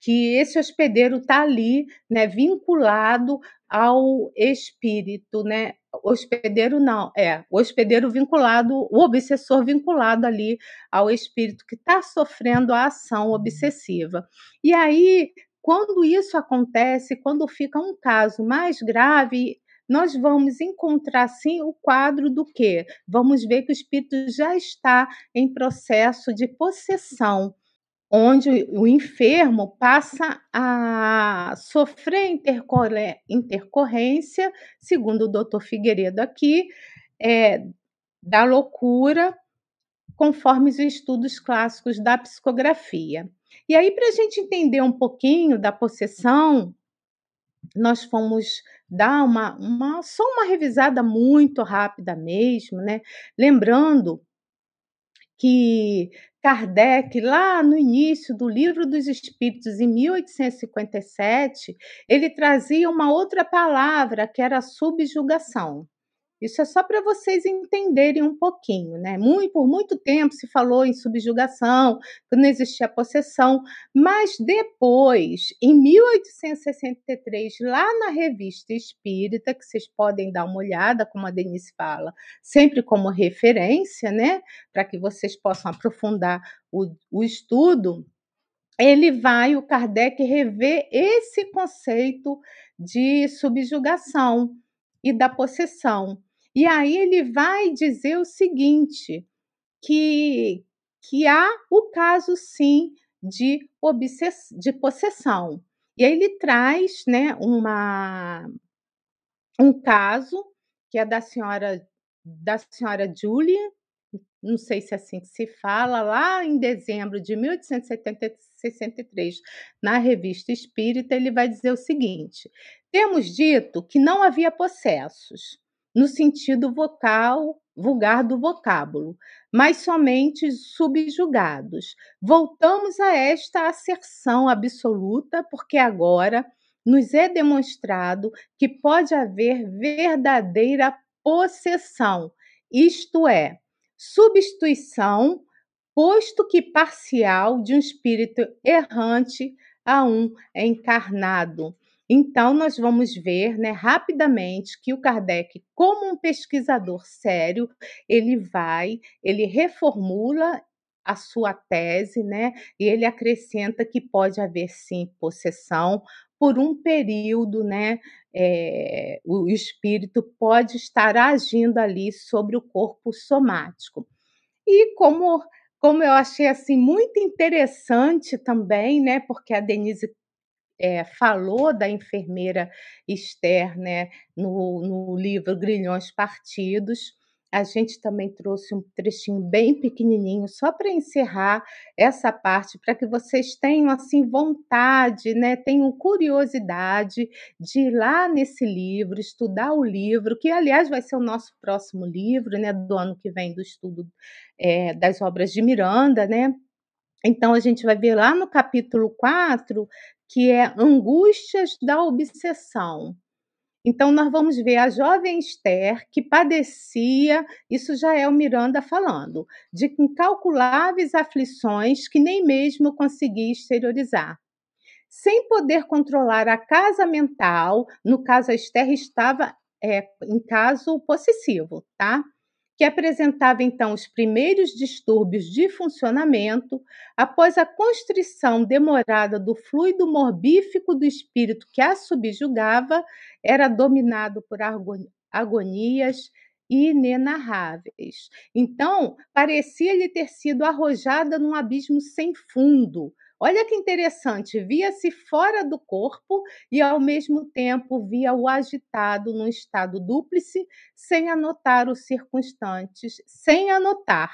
que esse hospedeiro está ali, né, vinculado ao espírito, né? Hospedeiro não, é, o hospedeiro vinculado, o obsessor vinculado ali ao espírito que está sofrendo a ação obsessiva. E aí, quando isso acontece, quando fica um caso mais grave, nós vamos encontrar sim o quadro do quê? Vamos ver que o espírito já está em processo de possessão onde o enfermo passa a sofrer intercorrência, segundo o doutor Figueiredo aqui, é, da loucura, conforme os estudos clássicos da psicografia. E aí, para a gente entender um pouquinho da possessão, nós fomos dar uma, uma só uma revisada muito rápida mesmo, né? Lembrando que Kardec, lá no início do Livro dos Espíritos, em 1857, ele trazia uma outra palavra que era subjugação. Isso é só para vocês entenderem um pouquinho, né? Muito, por muito tempo se falou em subjugação, que não existia possessão, mas depois, em 1863, lá na Revista Espírita, que vocês podem dar uma olhada, como a Denise fala, sempre como referência, né? Para que vocês possam aprofundar o, o estudo, ele vai, o Kardec, rever esse conceito de subjugação e da possessão. E aí ele vai dizer o seguinte, que, que há o caso sim de, obsess, de possessão. E aí ele traz né, uma, um caso que é da senhora da senhora Julia, não sei se é assim que se fala, lá em dezembro de 1863, na revista Espírita, ele vai dizer o seguinte: temos dito que não havia processos, no sentido vocal, vulgar do vocábulo, mas somente subjugados. Voltamos a esta asserção absoluta, porque agora nos é demonstrado que pode haver verdadeira possessão, isto é, substituição posto que parcial de um espírito errante a um encarnado. Então, nós vamos ver né, rapidamente que o Kardec, como um pesquisador sério, ele vai, ele reformula a sua tese, né? E ele acrescenta que pode haver sim possessão por um período, né? É, o espírito pode estar agindo ali sobre o corpo somático. E como como eu achei assim muito interessante também, né? Porque a Denise é, falou da enfermeira Esther, né? No, no livro Grilhões Partidos. A gente também trouxe um trechinho bem pequenininho só para encerrar essa parte, para que vocês tenham assim vontade, né, tenham curiosidade de ir lá nesse livro, estudar o livro, que aliás vai ser o nosso próximo livro, né, do ano que vem do estudo é, das obras de Miranda, né? Então a gente vai ver lá no capítulo 4 que é Angústias da Obsessão. Então, nós vamos ver a jovem Esther que padecia, isso já é o Miranda falando, de incalculáveis aflições que nem mesmo conseguia exteriorizar. Sem poder controlar a casa mental, no caso, a Esther estava é, em caso possessivo, tá? Que apresentava então os primeiros distúrbios de funcionamento após a constrição demorada do fluido morbífico do espírito que a subjugava, era dominado por agonias inenarráveis. Então, parecia-lhe ter sido arrojada num abismo sem fundo, Olha que interessante, via-se fora do corpo e, ao mesmo tempo, via-o agitado num estado dúplice, sem anotar os circunstantes, sem anotar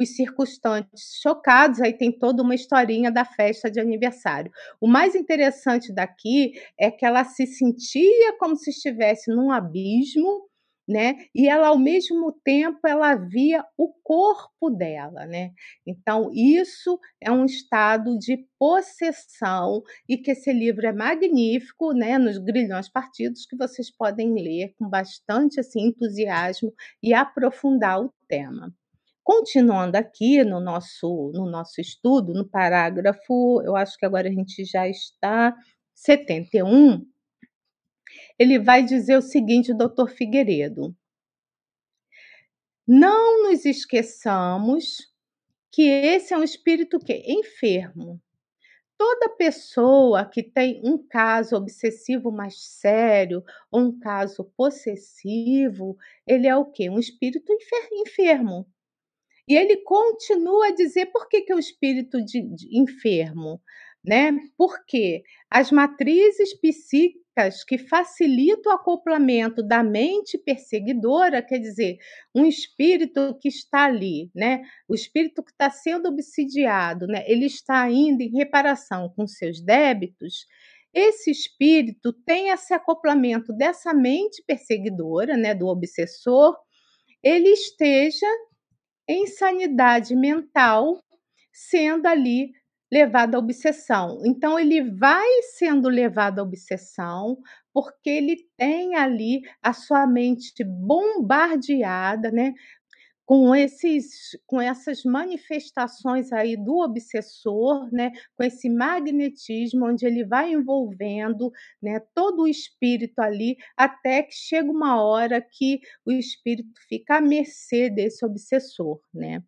os circunstantes chocados, aí tem toda uma historinha da festa de aniversário. O mais interessante daqui é que ela se sentia como se estivesse num abismo, né? E ela ao mesmo tempo ela via o corpo dela, né? Então isso é um estado de possessão e que esse livro é magnífico, né? Nos grilhões partidos que vocês podem ler com bastante assim entusiasmo e aprofundar o tema. Continuando aqui no nosso no nosso estudo, no parágrafo, eu acho que agora a gente já está 71, ele vai dizer o seguinte, doutor Figueiredo: Não nos esqueçamos que esse é um espírito que enfermo. Toda pessoa que tem um caso obsessivo mais sério ou um caso possessivo, ele é o quê? Um espírito enfermo. E ele continua a dizer por que, que é o espírito de, de enfermo, né? Porque as matrizes psíquicas que facilitam o acoplamento da mente perseguidora, quer dizer, um espírito que está ali, né? O espírito que está sendo obsidiado, né? Ele está ainda em reparação com seus débitos. Esse espírito tem esse acoplamento dessa mente perseguidora, né, do obsessor, ele esteja em sanidade mental, sendo ali levado à obsessão. Então, ele vai sendo levado à obsessão porque ele tem ali a sua mente bombardeada, né? Com, esses, com essas manifestações aí do obsessor, né, com esse magnetismo, onde ele vai envolvendo né, todo o espírito ali, até que chega uma hora que o espírito fica à mercê desse obsessor. Né?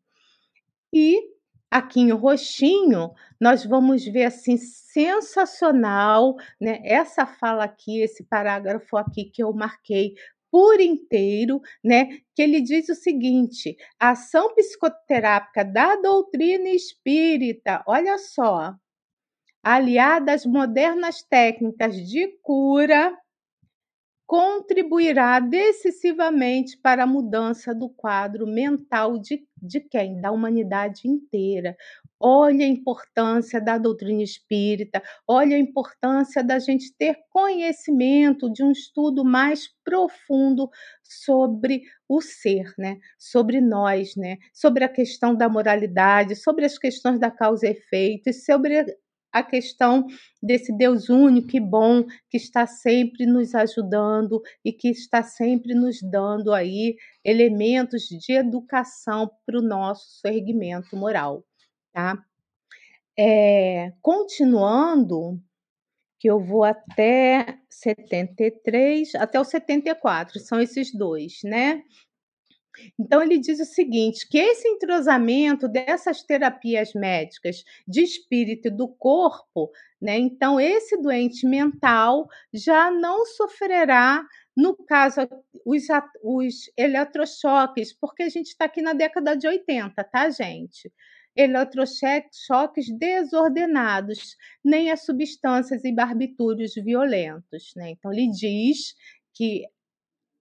E aqui em roxinho, nós vamos ver assim sensacional, né? Essa fala aqui, esse parágrafo aqui que eu marquei por inteiro, né? Que ele diz o seguinte: a ação psicoterápica da doutrina espírita, olha só, aliada às modernas técnicas de cura, contribuirá decisivamente para a mudança do quadro mental de, de quem? Da humanidade inteira. Olha a importância da doutrina espírita, olha a importância da gente ter conhecimento de um estudo mais profundo sobre o ser, né? Sobre nós, né? Sobre a questão da moralidade, sobre as questões da causa e efeito, e sobre a questão desse Deus único e bom que está sempre nos ajudando e que está sempre nos dando aí elementos de educação para o nosso erguimento moral. tá? É, continuando, que eu vou até 73, até o 74, são esses dois, né? Então, ele diz o seguinte: que esse entrosamento dessas terapias médicas de espírito e do corpo, né? Então, esse doente mental já não sofrerá, no caso, os, os eletrochoques, porque a gente está aqui na década de 80, tá, gente? Eletrochoques desordenados, nem as substâncias e barbitúrios violentos, né? Então, ele diz que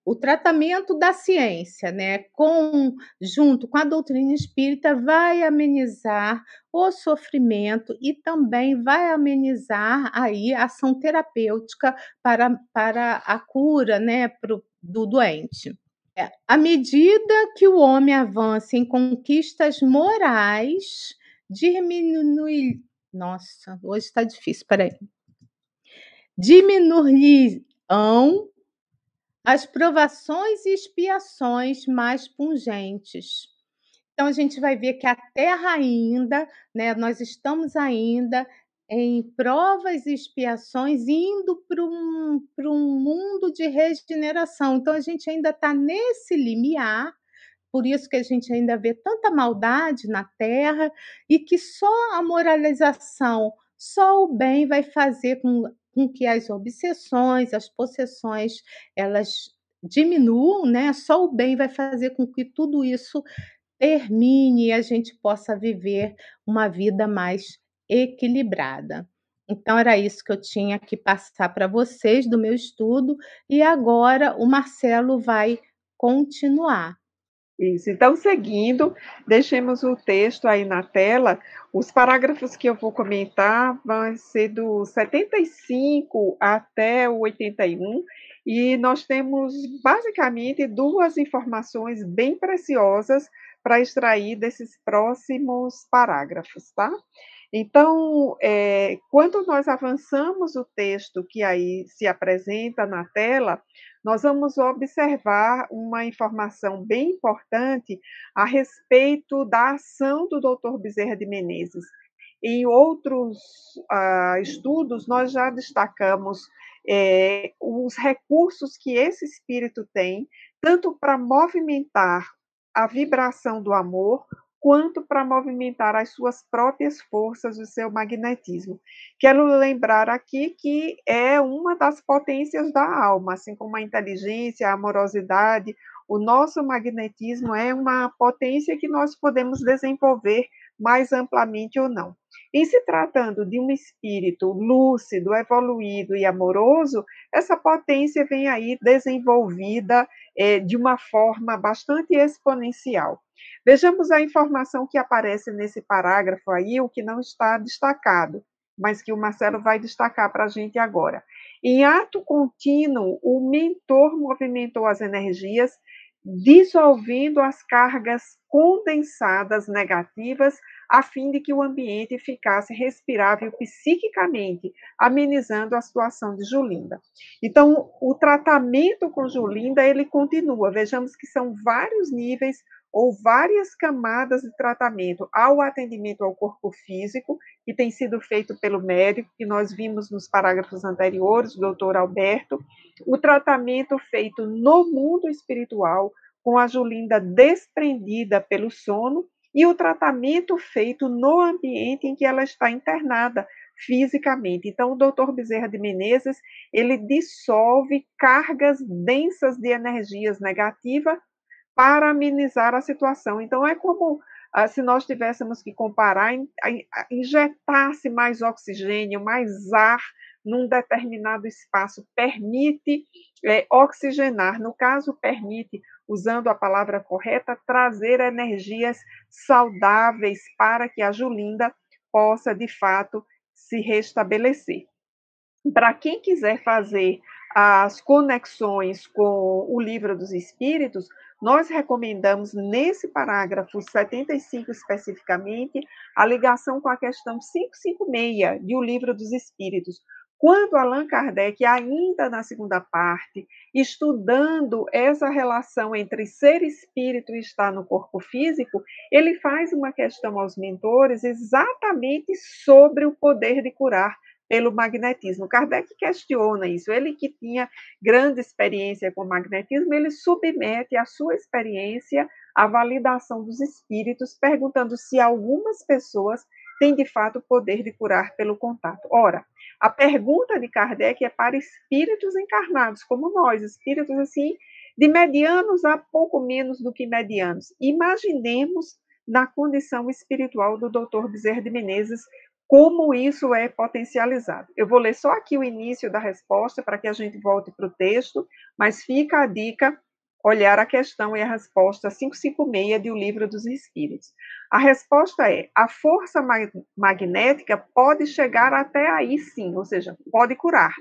o tratamento da ciência, né, com, junto com a doutrina espírita, vai amenizar o sofrimento e também vai amenizar aí a ação terapêutica para, para a cura, né, pro, do doente. É, à medida que o homem avança em conquistas morais, diminui. Nossa, hoje está difícil, peraí. Diminuirão as provações e expiações mais pungentes. Então a gente vai ver que a Terra ainda, né, nós estamos ainda em provas e expiações indo para um, um mundo de regeneração. Então a gente ainda está nesse limiar, por isso que a gente ainda vê tanta maldade na Terra e que só a moralização, só o bem vai fazer com com que as obsessões, as possessões, elas diminuam, né? Só o bem vai fazer com que tudo isso termine e a gente possa viver uma vida mais equilibrada. Então era isso que eu tinha que passar para vocês do meu estudo e agora o Marcelo vai continuar. Isso. Então, seguindo, deixemos o texto aí na tela. Os parágrafos que eu vou comentar vão ser do 75 até o 81, e nós temos basicamente duas informações bem preciosas para extrair desses próximos parágrafos, tá? Então, é, quando nós avançamos o texto que aí se apresenta na tela, nós vamos observar uma informação bem importante a respeito da ação do Dr. Bezerra de Menezes. Em outros uh, estudos, nós já destacamos é, os recursos que esse espírito tem, tanto para movimentar a vibração do amor, quanto para movimentar as suas próprias forças, o seu magnetismo. Quero lembrar aqui que é uma das potências da alma, assim como a inteligência, a amorosidade, o nosso magnetismo é uma potência que nós podemos desenvolver mais amplamente ou não. Em se tratando de um espírito lúcido, evoluído e amoroso, essa potência vem aí desenvolvida é, de uma forma bastante exponencial. Vejamos a informação que aparece nesse parágrafo aí, o que não está destacado, mas que o Marcelo vai destacar para a gente agora. Em ato contínuo, o mentor movimentou as energias, dissolvendo as cargas condensadas negativas, a fim de que o ambiente ficasse respirável psiquicamente, amenizando a situação de Julinda. Então, o tratamento com Julinda, ele continua. Vejamos que são vários níveis ou várias camadas de tratamento ao atendimento ao corpo físico, que tem sido feito pelo médico, que nós vimos nos parágrafos anteriores, o doutor Alberto, o tratamento feito no mundo espiritual, com a Julinda desprendida pelo sono, e o tratamento feito no ambiente em que ela está internada fisicamente. Então, o doutor Bezerra de Menezes, ele dissolve cargas densas de energias negativas para amenizar a situação. Então, é como ah, se nós tivéssemos que comparar, injetasse mais oxigênio, mais ar num determinado espaço, permite é, oxigenar, no caso, permite, usando a palavra correta, trazer energias saudáveis para que a Julinda possa, de fato, se restabelecer. Para quem quiser fazer as conexões com o livro dos Espíritos, nós recomendamos, nesse parágrafo 75 especificamente, a ligação com a questão 556 de O Livro dos Espíritos, quando Allan Kardec, ainda na segunda parte, estudando essa relação entre ser espírito e estar no corpo físico, ele faz uma questão aos mentores exatamente sobre o poder de curar pelo magnetismo. Kardec questiona isso. Ele que tinha grande experiência com magnetismo, ele submete a sua experiência à validação dos espíritos, perguntando se algumas pessoas têm de fato o poder de curar pelo contato. Ora, a pergunta de Kardec é para espíritos encarnados, como nós, espíritos assim, de medianos a pouco menos do que medianos. Imaginemos na condição espiritual do Dr. Bezerra de Menezes, como isso é potencializado. Eu vou ler só aqui o início da resposta para que a gente volte para o texto, mas fica a dica olhar a questão e a resposta 556 de O Livro dos Espíritos. A resposta é: a força magnética pode chegar até aí sim, ou seja, pode curar,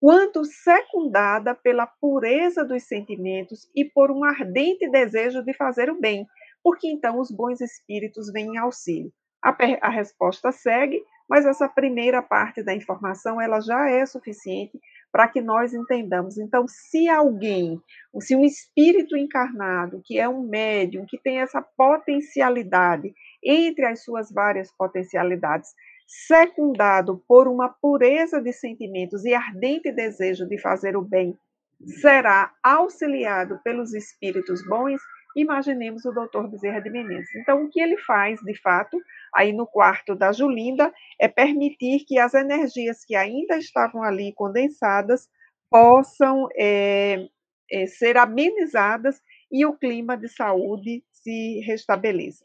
quanto secundada pela pureza dos sentimentos e por um ardente desejo de fazer o bem, porque então os bons espíritos vêm em auxílio. A, a resposta segue, mas essa primeira parte da informação ela já é suficiente para que nós entendamos. Então, se alguém, se um espírito encarnado, que é um médium, que tem essa potencialidade, entre as suas várias potencialidades, secundado por uma pureza de sentimentos e ardente desejo de fazer o bem, será auxiliado pelos espíritos bons, imaginemos o doutor Bezerra de Menezes. Então, o que ele faz, de fato, aí no quarto da Julinda, é permitir que as energias que ainda estavam ali condensadas possam é, é, ser amenizadas e o clima de saúde se restabeleça.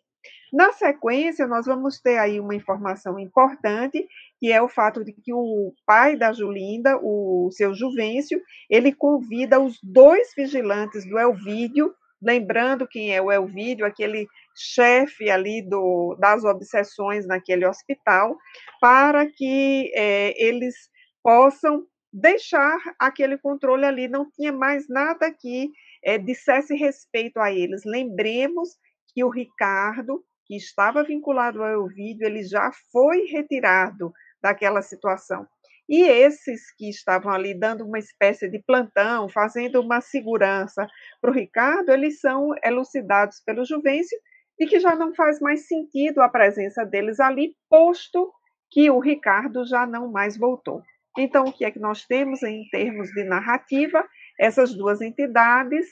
Na sequência, nós vamos ter aí uma informação importante, que é o fato de que o pai da Julinda, o seu Juvencio, ele convida os dois vigilantes do Elvídio lembrando quem é o Elvídio, aquele chefe ali do, das obsessões naquele hospital, para que é, eles possam deixar aquele controle ali. Não tinha mais nada que é, dissesse respeito a eles. Lembremos que o Ricardo, que estava vinculado ao Elvídio, ele já foi retirado daquela situação. E esses que estavam ali dando uma espécie de plantão, fazendo uma segurança para o Ricardo, eles são elucidados pelo Juvencio e que já não faz mais sentido a presença deles ali, posto que o Ricardo já não mais voltou. Então, o que é que nós temos em termos de narrativa? Essas duas entidades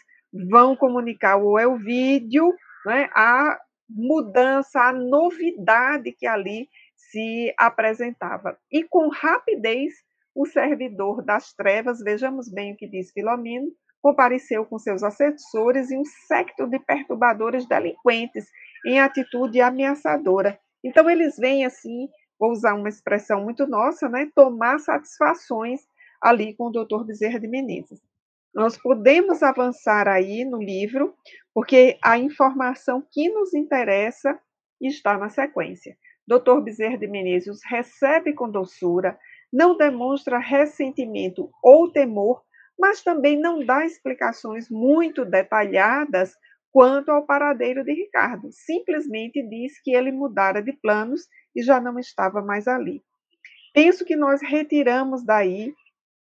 vão comunicar o Elvídio né, a mudança, a novidade que ali se apresentava. E com rapidez, o servidor das trevas, vejamos bem o que diz Filomeno, compareceu com seus assessores e um secto de perturbadores delinquentes em atitude ameaçadora. Então, eles vêm assim, vou usar uma expressão muito nossa, né, tomar satisfações ali com o doutor Bezerra de Menezes. Nós podemos avançar aí no livro, porque a informação que nos interessa está na sequência. Dr. Bezerra de Menezes recebe com doçura, não demonstra ressentimento ou temor, mas também não dá explicações muito detalhadas quanto ao paradeiro de Ricardo. Simplesmente diz que ele mudara de planos e já não estava mais ali. Penso que nós retiramos daí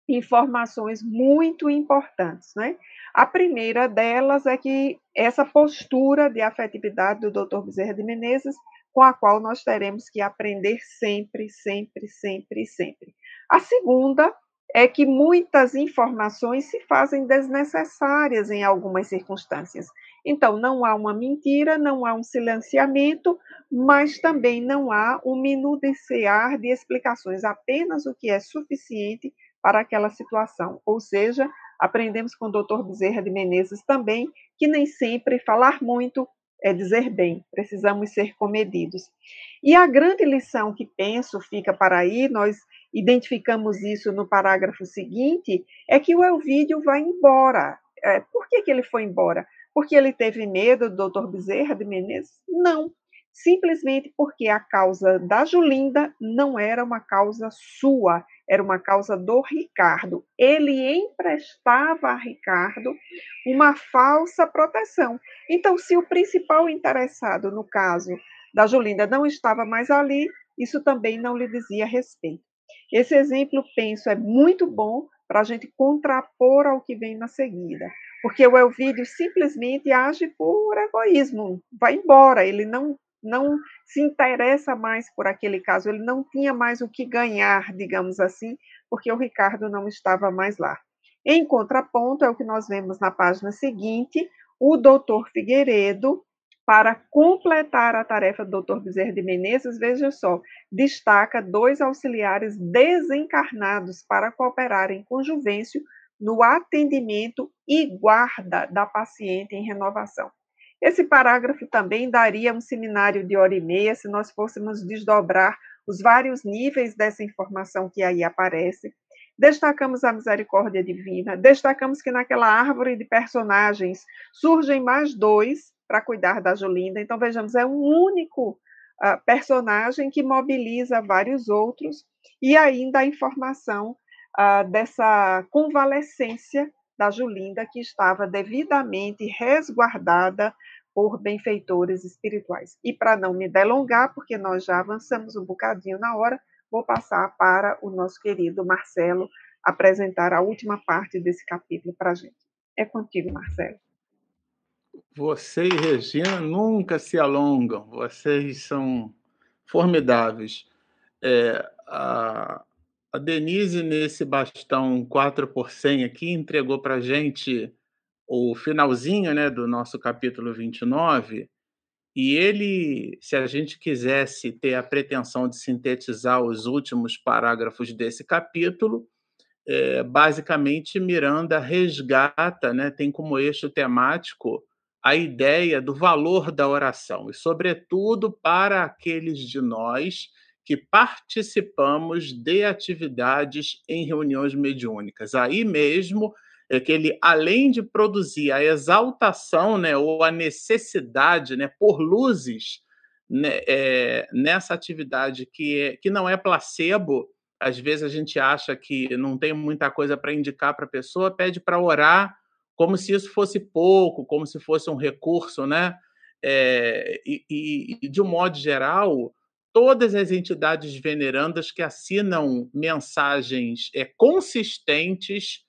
informações muito importantes, né? A primeira delas é que essa postura de afetividade do Dr. Bezerra de Menezes com a qual nós teremos que aprender sempre, sempre, sempre sempre. A segunda é que muitas informações se fazem desnecessárias em algumas circunstâncias. Então, não há uma mentira, não há um silenciamento, mas também não há um minuciar de explicações, apenas o que é suficiente para aquela situação. Ou seja, aprendemos com o Dr. Bezerra de Menezes também que nem sempre falar muito é dizer bem, precisamos ser comedidos. E a grande lição que penso fica para aí, nós identificamos isso no parágrafo seguinte, é que o Elvídio vai embora. É, por que, que ele foi embora? Porque ele teve medo do doutor Bezerra de Menezes? Não, simplesmente porque a causa da Julinda não era uma causa sua, era uma causa do Ricardo. Ele emprestava a Ricardo uma falsa proteção. Então, se o principal interessado, no caso da Julinda, não estava mais ali, isso também não lhe dizia respeito. Esse exemplo, penso, é muito bom para a gente contrapor ao que vem na seguida, porque o Elvídio simplesmente age por egoísmo, vai embora, ele não não se interessa mais por aquele caso, ele não tinha mais o que ganhar, digamos assim, porque o Ricardo não estava mais lá. Em contraponto, é o que nós vemos na página seguinte, o doutor Figueiredo, para completar a tarefa do doutor Bezerra de Menezes, veja só, destaca dois auxiliares desencarnados para cooperarem com Juvencio no atendimento e guarda da paciente em renovação. Esse parágrafo também daria um seminário de hora e meia se nós fôssemos desdobrar os vários níveis dessa informação que aí aparece. Destacamos a misericórdia divina, destacamos que naquela árvore de personagens surgem mais dois para cuidar da Jolinda. Então, vejamos, é um único uh, personagem que mobiliza vários outros, e ainda a informação uh, dessa convalescência da Julinda, que estava devidamente resguardada por benfeitores espirituais. E para não me delongar, porque nós já avançamos um bocadinho na hora, vou passar para o nosso querido Marcelo apresentar a última parte desse capítulo para a gente. É contigo, Marcelo. Você e Regina nunca se alongam, vocês são formidáveis. É, a, a Denise, nesse bastão 4 por 100 aqui, entregou para a gente o finalzinho né, do nosso capítulo 29, e ele, se a gente quisesse ter a pretensão de sintetizar os últimos parágrafos desse capítulo, é, basicamente Miranda resgata, né, tem como eixo temático a ideia do valor da oração, e, sobretudo, para aqueles de nós que participamos de atividades em reuniões mediúnicas. Aí mesmo é que ele, além de produzir a exaltação né, ou a necessidade né, por luzes né, é, nessa atividade que, é, que não é placebo, às vezes a gente acha que não tem muita coisa para indicar para a pessoa, pede para orar como se isso fosse pouco, como se fosse um recurso, né? É, e, e, de um modo geral, todas as entidades venerandas que assinam mensagens é, consistentes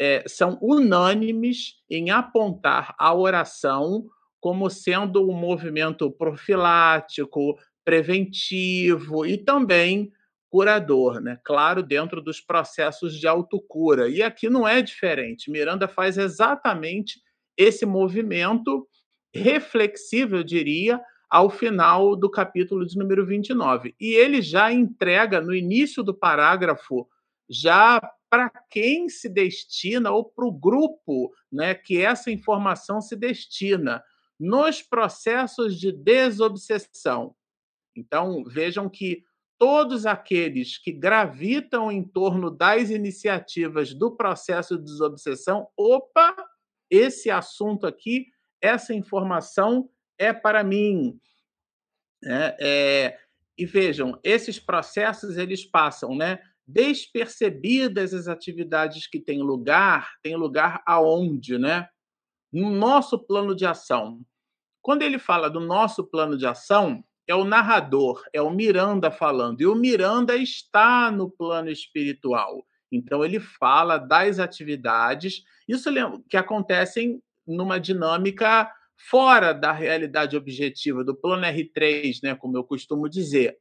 é, são unânimes em apontar a oração como sendo um movimento profilático, preventivo e também curador, né? Claro, dentro dos processos de autocura. E aqui não é diferente. Miranda faz exatamente esse movimento reflexivo, eu diria, ao final do capítulo de número 29. E ele já entrega no início do parágrafo já para quem se destina ou para o grupo, né, que essa informação se destina nos processos de desobsessão. Então, vejam que todos aqueles que gravitam em torno das iniciativas do processo de desobsessão, opa, esse assunto aqui, essa informação é para mim. É, é, e vejam, esses processos eles passam, né? Despercebidas as atividades que têm lugar, tem lugar aonde, né? No nosso plano de ação. Quando ele fala do nosso plano de ação, é o narrador, é o Miranda falando. E o Miranda está no plano espiritual. Então ele fala das atividades, isso que acontecem numa dinâmica fora da realidade objetiva do plano R3, né, como eu costumo dizer.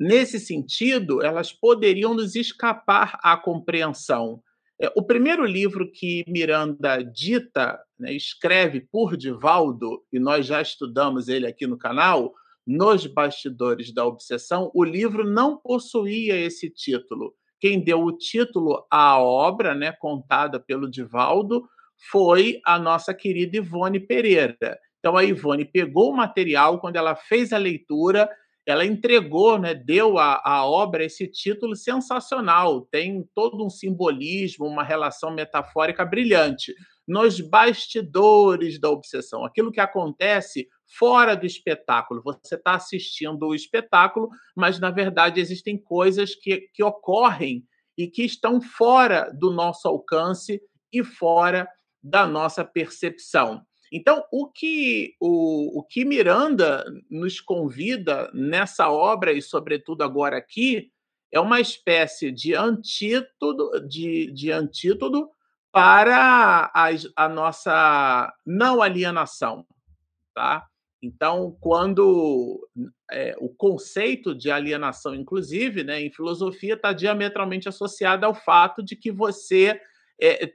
Nesse sentido, elas poderiam nos escapar à compreensão. É, o primeiro livro que Miranda dita, né, escreve por Divaldo, e nós já estudamos ele aqui no canal, nos bastidores da obsessão, o livro não possuía esse título. Quem deu o título à obra, né, contada pelo Divaldo, foi a nossa querida Ivone Pereira. Então a Ivone pegou o material, quando ela fez a leitura, ela entregou, né, deu à, obra esse título sensacional. Tem todo um simbolismo, uma relação metafórica brilhante. Nos bastidores da obsessão, aquilo que acontece fora do espetáculo. Você está assistindo o espetáculo, mas na verdade existem coisas que, que ocorrem e que estão fora do nosso alcance e fora da nossa percepção. Então, o que, o, o que Miranda nos convida nessa obra, e sobretudo agora aqui, é uma espécie de antídoto, de, de antídoto para a, a nossa não alienação. Tá? Então, quando é, o conceito de alienação, inclusive, né, em filosofia, está diametralmente associado ao fato de que você é,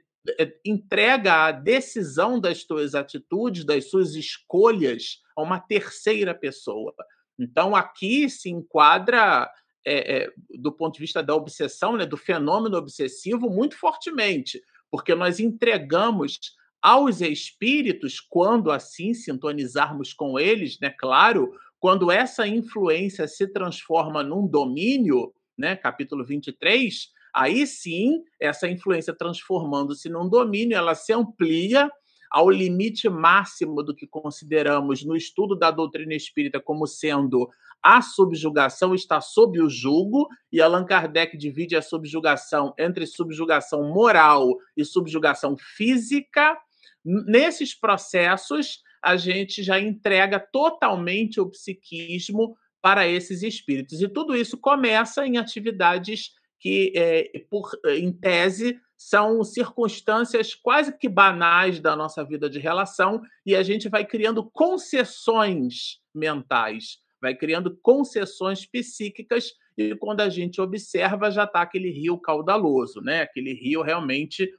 entrega a decisão das suas atitudes, das suas escolhas, a uma terceira pessoa. Então, aqui se enquadra, é, é, do ponto de vista da obsessão, né, do fenômeno obsessivo, muito fortemente, porque nós entregamos aos espíritos, quando assim sintonizarmos com eles, né, claro, quando essa influência se transforma num domínio, né, capítulo 23, aí sim, essa influência transformando-se num domínio, ela se amplia ao limite máximo do que consideramos no estudo da doutrina espírita como sendo a subjugação está sob o jugo, e Allan Kardec divide a subjugação entre subjugação moral e subjugação física. Nesses processos, a gente já entrega totalmente o psiquismo para esses espíritos. E tudo isso começa em atividades que, é, por, em tese, são circunstâncias quase que banais da nossa vida de relação, e a gente vai criando concessões mentais, vai criando concessões psíquicas, e quando a gente observa, já está aquele rio caudaloso, né? aquele rio realmente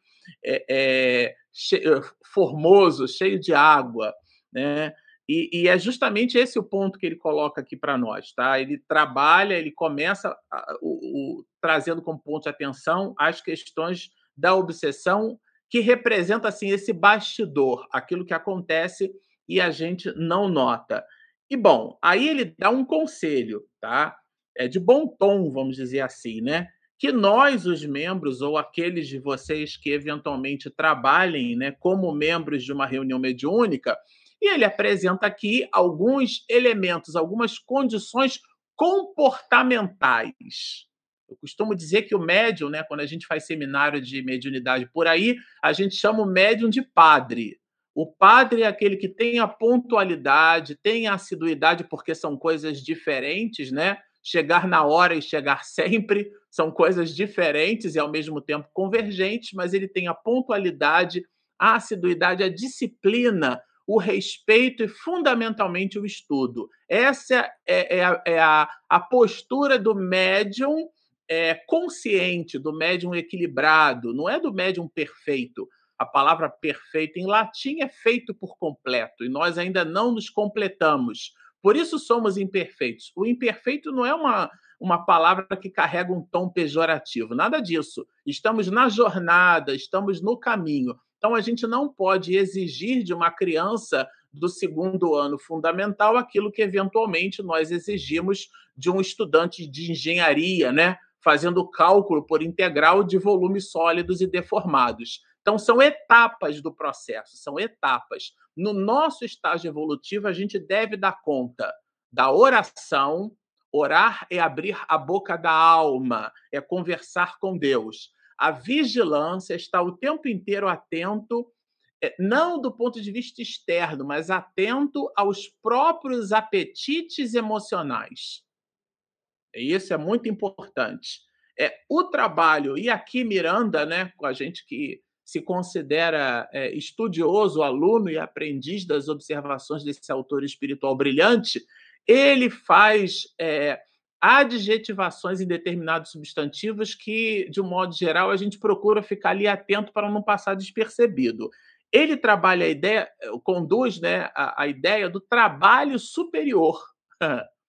é, é, cheio, formoso, cheio de água. Né? E, e, é justamente esse o ponto que ele coloca aqui para nós, tá? Ele trabalha, ele começa a, o, o, trazendo como ponto de atenção as questões da obsessão, que representa assim esse bastidor, aquilo que acontece e a gente não nota. E bom, aí ele dá um conselho, tá? É de bom tom, vamos dizer assim, né? Que nós, os membros, ou aqueles de vocês que eventualmente trabalhem né, como membros de uma reunião mediúnica, e ele apresenta aqui alguns elementos, algumas condições comportamentais. Eu costumo dizer que o médium, né, quando a gente faz seminário de mediunidade por aí, a gente chama o médium de padre. O padre é aquele que tem a pontualidade, tem a assiduidade, porque são coisas diferentes, né? Chegar na hora e chegar sempre são coisas diferentes e ao mesmo tempo convergentes, mas ele tem a pontualidade, a assiduidade, a disciplina o respeito e, fundamentalmente, o estudo. Essa é, é, a, é a, a, postura do médium é, consciente, do médium equilibrado, não é do médium perfeito. A palavra perfeito em latim é feito por completo e nós ainda não nos completamos. Por isso somos imperfeitos. O imperfeito não é uma, uma palavra que carrega um tom pejorativo, nada disso. Estamos na jornada, estamos no caminho. Então, a gente não pode exigir de uma criança do segundo ano fundamental aquilo que eventualmente nós exigimos de um estudante de engenharia, né? fazendo cálculo por integral de volumes sólidos e deformados. Então, são etapas do processo, são etapas. No nosso estágio evolutivo, a gente deve dar conta da oração. Orar é abrir a boca da alma, é conversar com Deus a vigilância está o tempo inteiro atento, eh, não do ponto de vista externo, mas atento aos próprios apetites emocionais. Isso é muito importante. É, o trabalho, e aqui Miranda, né, com a gente que se considera é, estudioso, aluno e aprendiz das observações desse autor espiritual brilhante, ele faz é, adjetivações em determinados substantivos que, de um modo geral, a gente procura ficar ali atento para não passar despercebido. Ele trabalha a ideia, conduz né, a, a ideia do trabalho superior. *laughs*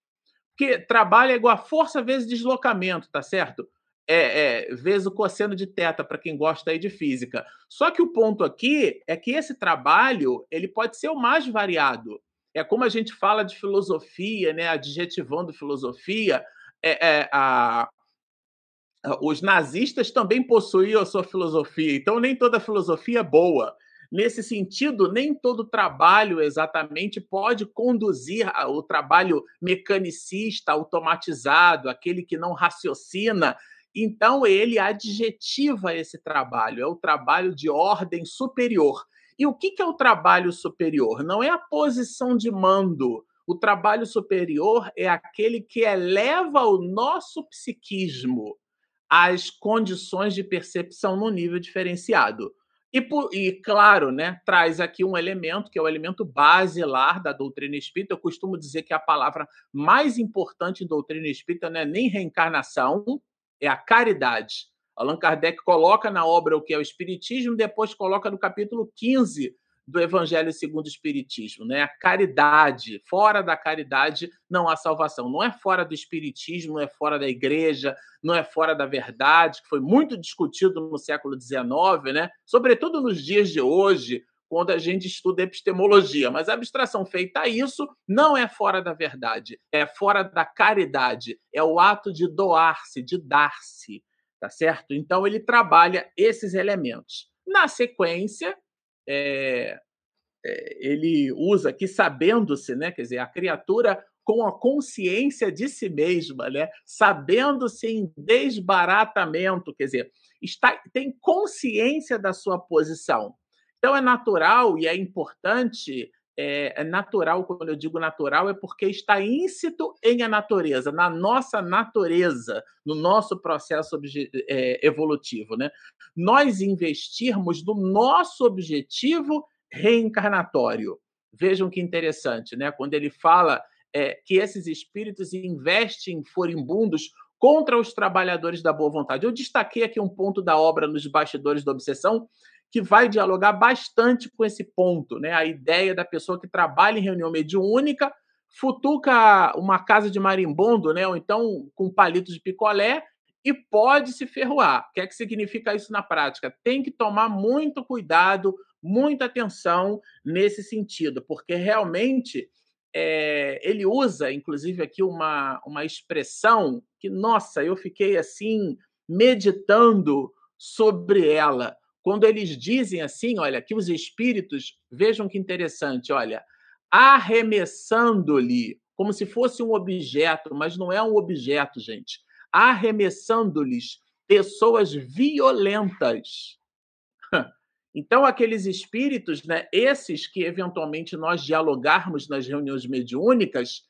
Porque trabalho é igual a força vezes deslocamento, tá certo? É, é, vezes o cosseno de teta, para quem gosta aí de física. Só que o ponto aqui é que esse trabalho ele pode ser o mais variado. É como a gente fala de filosofia, né, adjetivando filosofia, é, é, a, os nazistas também possuíam a sua filosofia, então nem toda filosofia é boa. Nesse sentido, nem todo trabalho exatamente pode conduzir o trabalho mecanicista, automatizado, aquele que não raciocina. Então, ele adjetiva esse trabalho, é o trabalho de ordem superior. E o que é o trabalho superior? Não é a posição de mando, O trabalho superior é aquele que eleva o nosso psiquismo às condições de percepção no nível diferenciado. E, e, claro, né, traz aqui um elemento que é o elemento basilar da doutrina espírita. Eu costumo dizer que a palavra mais importante em doutrina espírita não é nem reencarnação, é a caridade. Allan Kardec coloca na obra o que é o Espiritismo, depois coloca no capítulo 15 do Evangelho segundo o Espiritismo, né? A caridade. Fora da caridade não há salvação. Não é fora do Espiritismo, não é fora da igreja, não é fora da verdade, que foi muito discutido no século XIX, né? Sobretudo nos dias de hoje, quando a gente estuda epistemologia. Mas a abstração feita a isso não é fora da verdade, é fora da caridade, é o ato de doar-se, de dar-se, tá certo? Então ele trabalha esses elementos. Na sequência, é, é, ele usa aqui sabendo-se, né? Quer dizer, a criatura com a consciência de si mesma, né? Sabendo-se em desbaratamento, quer dizer, está, tem consciência da sua posição. Então é natural e é importante é, é, natural, quando eu digo natural, é porque está íncito em a natureza, na nossa natureza, no nosso processo é, evolutivo. Né? Nós investirmos no nosso objetivo reencarnatório. Vejam que interessante, né? quando ele fala é, que esses espíritos investem furibundos contra os trabalhadores da boa vontade. Eu destaquei aqui um ponto da obra nos bastidores da obsessão, que vai dialogar bastante com esse ponto, né? A ideia da pessoa que trabalha em reunião mediúnica, futuca uma casa de marimbondo, né? Ou então com palitos de picolé e pode se ferroar. O que é que significa isso na prática? Tem que tomar muito cuidado, muita atenção nesse sentido, porque realmente é, ele usa, inclusive, aqui uma, uma expressão que, nossa, eu fiquei assim meditando sobre ela quando eles dizem assim, olha, que os espíritos, vejam que interessante, olha, arremessando-lhe, como se fosse um objeto, mas não é um objeto, gente, arremessando-lhes pessoas violentas. *laughs* Então, aqueles espíritos, né, esses que eventualmente nós dialogarmos nas reuniões mediúnicas,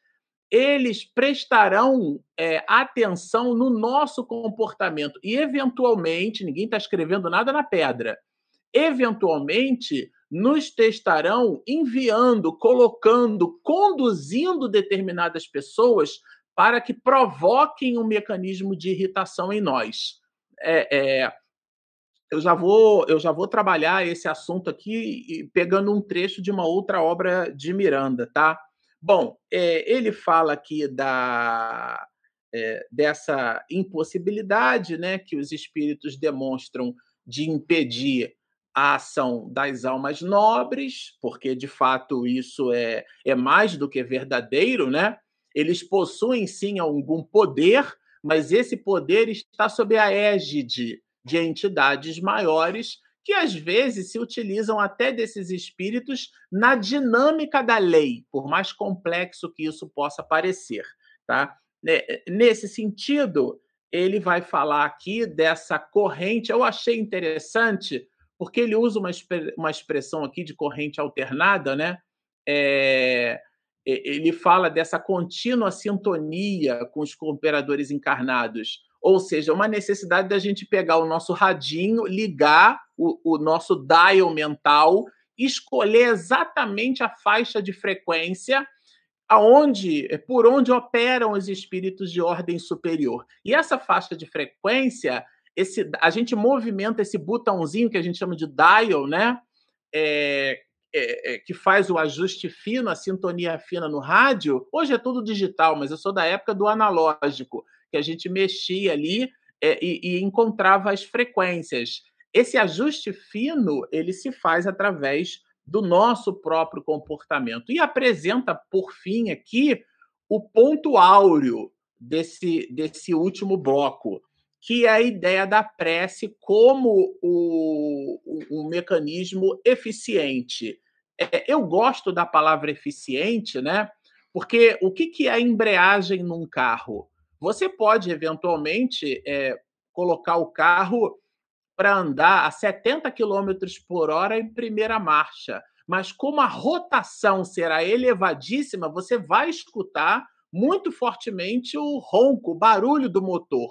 eles prestarão é, atenção no nosso comportamento e, eventualmente, ninguém está escrevendo nada na pedra, eventualmente nos testarão enviando, colocando, conduzindo determinadas pessoas para que provoquem um mecanismo de irritação em nós. É, é, eu já vou eu já vou trabalhar esse assunto aqui pegando um trecho de uma outra obra de Miranda, tá? Bom, é, ele fala aqui da, é, dessa impossibilidade né, que os espíritos demonstram de impedir a ação das almas nobres, porque de fato isso é, é mais do que verdadeiro, né? Eles possuem sim algum poder, mas esse poder está sob a égide de entidades maiores que às vezes se utilizam até desses espíritos na dinâmica da lei, por mais complexo que isso possa parecer. Tá? Nesse sentido, ele vai falar aqui dessa corrente. Eu achei interessante, porque ele usa uma, uma expressão aqui de corrente alternada, né? É, ele fala dessa contínua sintonia com os cooperadores encarnados ou seja, uma necessidade da gente pegar o nosso radinho, ligar o, o nosso dial mental, escolher exatamente a faixa de frequência aonde, por onde operam os espíritos de ordem superior. E essa faixa de frequência, esse, a gente movimenta esse botãozinho que a gente chama de dial, né? É, é, é, que faz o ajuste fino, a sintonia fina no rádio. Hoje é tudo digital, mas eu sou da época do analógico que a gente mexia ali é, e, e encontrava as frequências. Esse ajuste fino ele se faz através do nosso próprio comportamento e apresenta, por fim, aqui o ponto áureo desse, desse último bloco, que é a ideia da prece como o, um mecanismo eficiente. É, eu gosto da palavra eficiente, né? Porque o que, que é a embreagem num carro? Você pode, eventualmente, é, colocar o carro para andar a 70 km por hora em primeira marcha, mas como a rotação será elevadíssima, você vai escutar muito fortemente o ronco, o barulho do motor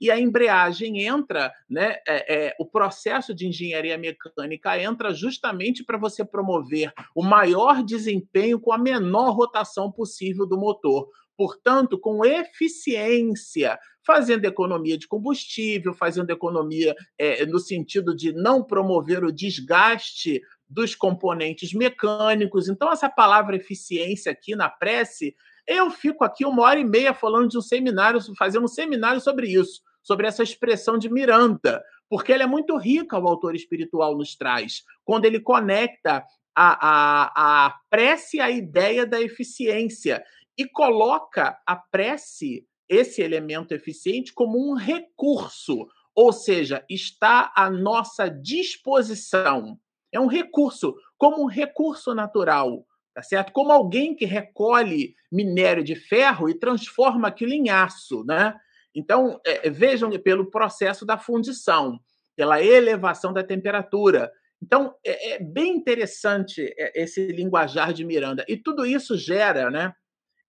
e a embreagem entra, né? É, é, o processo de engenharia mecânica entra justamente para você promover o maior desempenho com a menor rotação possível do motor. Portanto, com eficiência, fazendo economia de combustível, fazendo economia é, no sentido de não promover o desgaste dos componentes mecânicos. Então, essa palavra eficiência aqui na prece, eu fico aqui uma hora e meia falando de um seminário, fazendo um seminário sobre isso sobre essa expressão de Miranda, porque ela é muito rica, o autor espiritual nos traz, quando ele conecta a, a, a prece à ideia da eficiência e coloca a prece, esse elemento eficiente, como um recurso, ou seja, está à nossa disposição. É um recurso, como um recurso natural, tá certo? Como alguém que recolhe minério de ferro e transforma aquilo em aço, né? Então, é, é, vejam pelo processo da fundição, pela elevação da temperatura. Então, é, é bem interessante é, esse linguajar de Miranda. E tudo isso gera, né,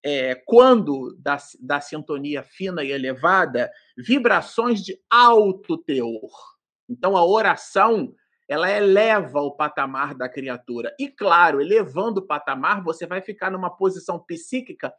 é, quando da, da sintonia fina e elevada, vibrações de alto teor. Então, a oração ela eleva o patamar da criatura. E, claro, elevando o patamar, você vai ficar numa posição psíquica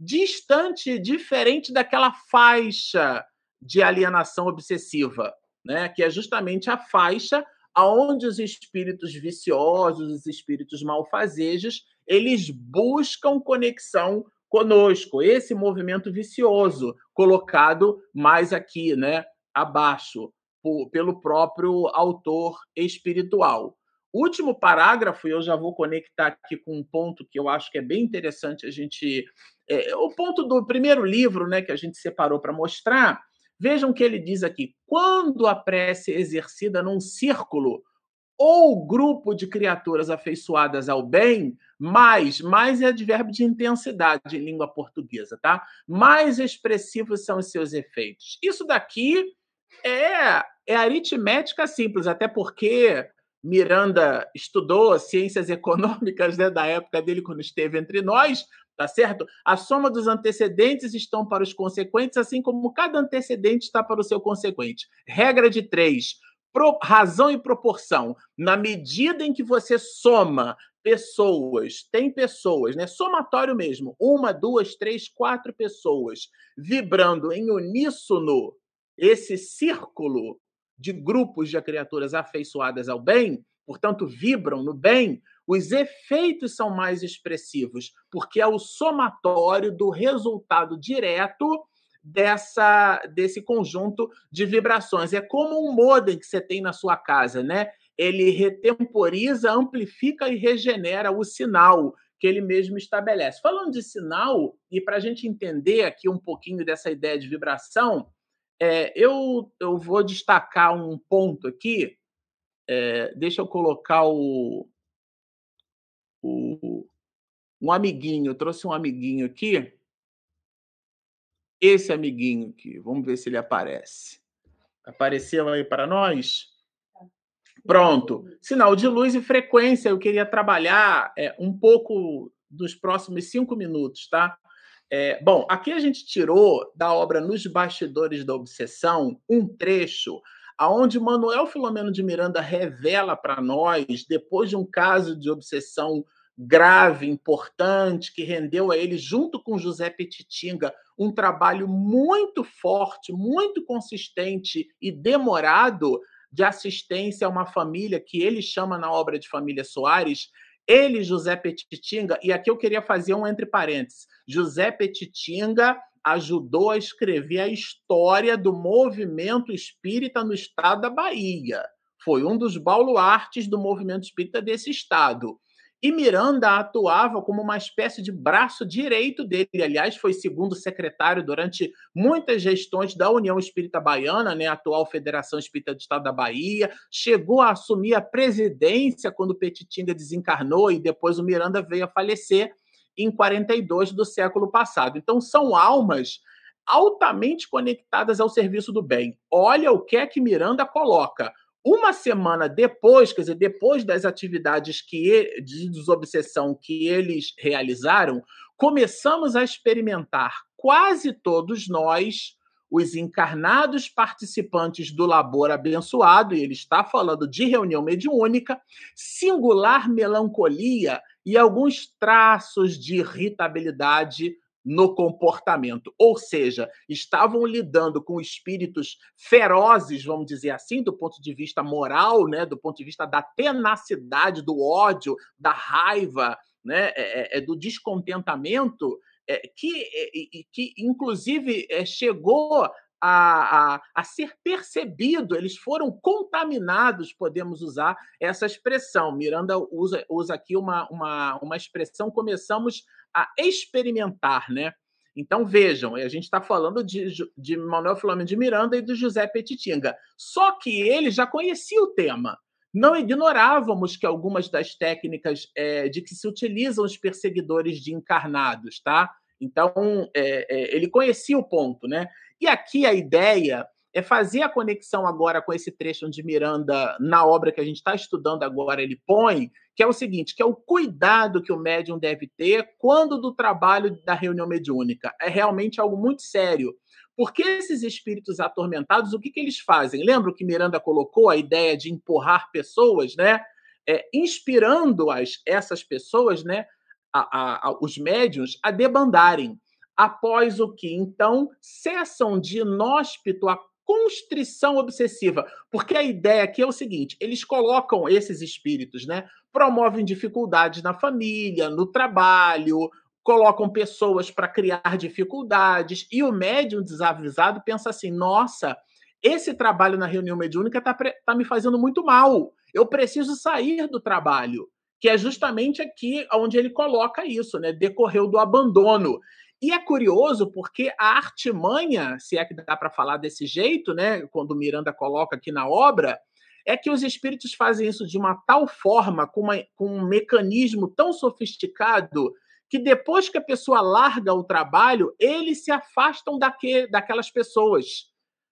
distante, diferente daquela faixa de alienação obsessiva, né? que é justamente a faixa aonde os espíritos viciosos, os espíritos malfazejos, eles buscam conexão conosco, esse movimento vicioso colocado mais aqui, né, abaixo, por, pelo próprio autor espiritual. Último parágrafo, e eu já vou conectar aqui com um ponto que eu acho que é bem interessante a gente. É, o ponto do primeiro livro né, que a gente separou para mostrar. Vejam que ele diz aqui: quando a prece é exercida num círculo ou grupo de criaturas afeiçoadas ao bem, mais, mais é advérbio de intensidade em língua portuguesa, tá? Mais expressivos são os seus efeitos. Isso daqui é, é aritmética simples, até porque Miranda estudou ciências *laughs* econômicas né, da época dele, quando esteve entre nós, tá certo? A soma dos antecedentes estão para os consequentes, assim como cada antecedente está para o seu consequente. Regra de três: pro, razão e proporção. Na medida em que você soma pessoas, tem pessoas, né? Somatório mesmo, uma, duas, três, quatro pessoas vibrando em uníssono, esse círculo de grupos de criaturas afeiçoadas ao bem, portanto, vibram no bem, os efeitos são mais expressivos, porque é o somatório do resultado direto dessa desse conjunto de vibrações. É como um modem que você tem na sua casa, né? Ele retemporiza, amplifica e regenera o sinal que ele mesmo estabelece. Falando de sinal, e para a gente entender aqui um pouquinho dessa ideia de vibração, é, eu, eu vou destacar um ponto aqui. É, deixa eu colocar o, o, um amiguinho. Eu trouxe um amiguinho aqui. Esse amiguinho aqui. Vamos ver se ele aparece. Apareceu aí para nós? Pronto. Sinal de luz e frequência. Eu queria trabalhar é, um pouco dos próximos cinco minutos, tá? É, bom, aqui a gente tirou da obra Nos Bastidores da Obsessão um trecho aonde Manuel Filomeno de Miranda revela para nós, depois de um caso de obsessão grave, importante, que rendeu a ele, junto com José Petitinga, um trabalho muito forte, muito consistente e demorado de assistência a uma família que ele chama na obra de Família Soares, ele, José Petitinga, e aqui eu queria fazer um entre parênteses. José Petitinga ajudou a escrever a história do movimento espírita no estado da Bahia. Foi um dos baluartes do movimento espírita desse estado. E Miranda atuava como uma espécie de braço direito dele. Aliás, foi segundo secretário durante muitas gestões da União Espírita Baiana, né, atual Federação Espírita do Estado da Bahia. Chegou a assumir a presidência quando Petitinga desencarnou e depois o Miranda veio a falecer em 42 do século passado. Então, são almas altamente conectadas ao serviço do bem. Olha o que é que Miranda coloca uma semana depois, quer dizer, depois das atividades que de desobsessão que eles realizaram, começamos a experimentar quase todos nós os encarnados participantes do labor abençoado, e ele está falando de reunião mediúnica, singular melancolia e alguns traços de irritabilidade no comportamento. Ou seja, estavam lidando com espíritos ferozes, vamos dizer assim, do ponto de vista moral, né, do ponto de vista da tenacidade, do ódio, da raiva, né, é, é, é do descontentamento, é, que, é, que inclusive é, chegou a, a, a, ser percebido, eles foram contaminados, podemos usar essa expressão. Miranda usa, usa aqui uma, uma, uma expressão, começamos a experimentar, né? Então vejam, a gente está falando de, de Manuel Filomeno de Miranda e do José Petitinga. Só que ele já conhecia o tema. Não ignorávamos que algumas das técnicas é, de que se utilizam os perseguidores de encarnados, tá? Então, é, é, ele conhecia o ponto, né? E aqui a ideia é fazer a conexão agora com esse trecho onde Miranda, na obra que a gente está estudando agora, ele põe, que é o seguinte, que é o cuidado que o médium deve ter quando do trabalho da reunião mediúnica. É realmente algo muito sério. Porque esses espíritos atormentados, o que, que eles fazem? Lembra que Miranda colocou a ideia de empurrar pessoas, né? É, inspirando as, essas pessoas, né? A, a, os médiums a debandarem. Após o que, então, cessam de inóspito a constrição obsessiva, porque a ideia aqui é o seguinte: eles colocam esses espíritos, né? Promovem dificuldades na família, no trabalho, colocam pessoas para criar dificuldades, e o médium desavisado pensa assim: nossa, esse trabalho na reunião mediúnica está tá me fazendo muito mal. Eu preciso sair do trabalho. Que é justamente aqui onde ele coloca isso, né? Decorreu do abandono. E é curioso porque a artimanha, se é que dá para falar desse jeito, né, quando Miranda coloca aqui na obra, é que os espíritos fazem isso de uma tal forma, com, uma, com um mecanismo tão sofisticado, que depois que a pessoa larga o trabalho, eles se afastam daque, daquelas pessoas,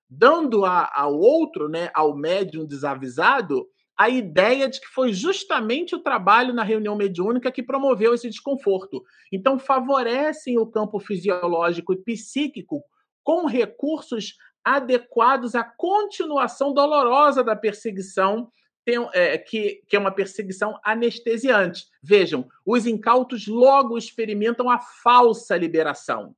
dando a, ao outro, né, ao médium desavisado, a ideia de que foi justamente o trabalho na reunião mediúnica que promoveu esse desconforto. Então, favorecem o campo fisiológico e psíquico com recursos adequados à continuação dolorosa da perseguição, é, que, que é uma perseguição anestesiante. Vejam, os incautos logo experimentam a falsa liberação.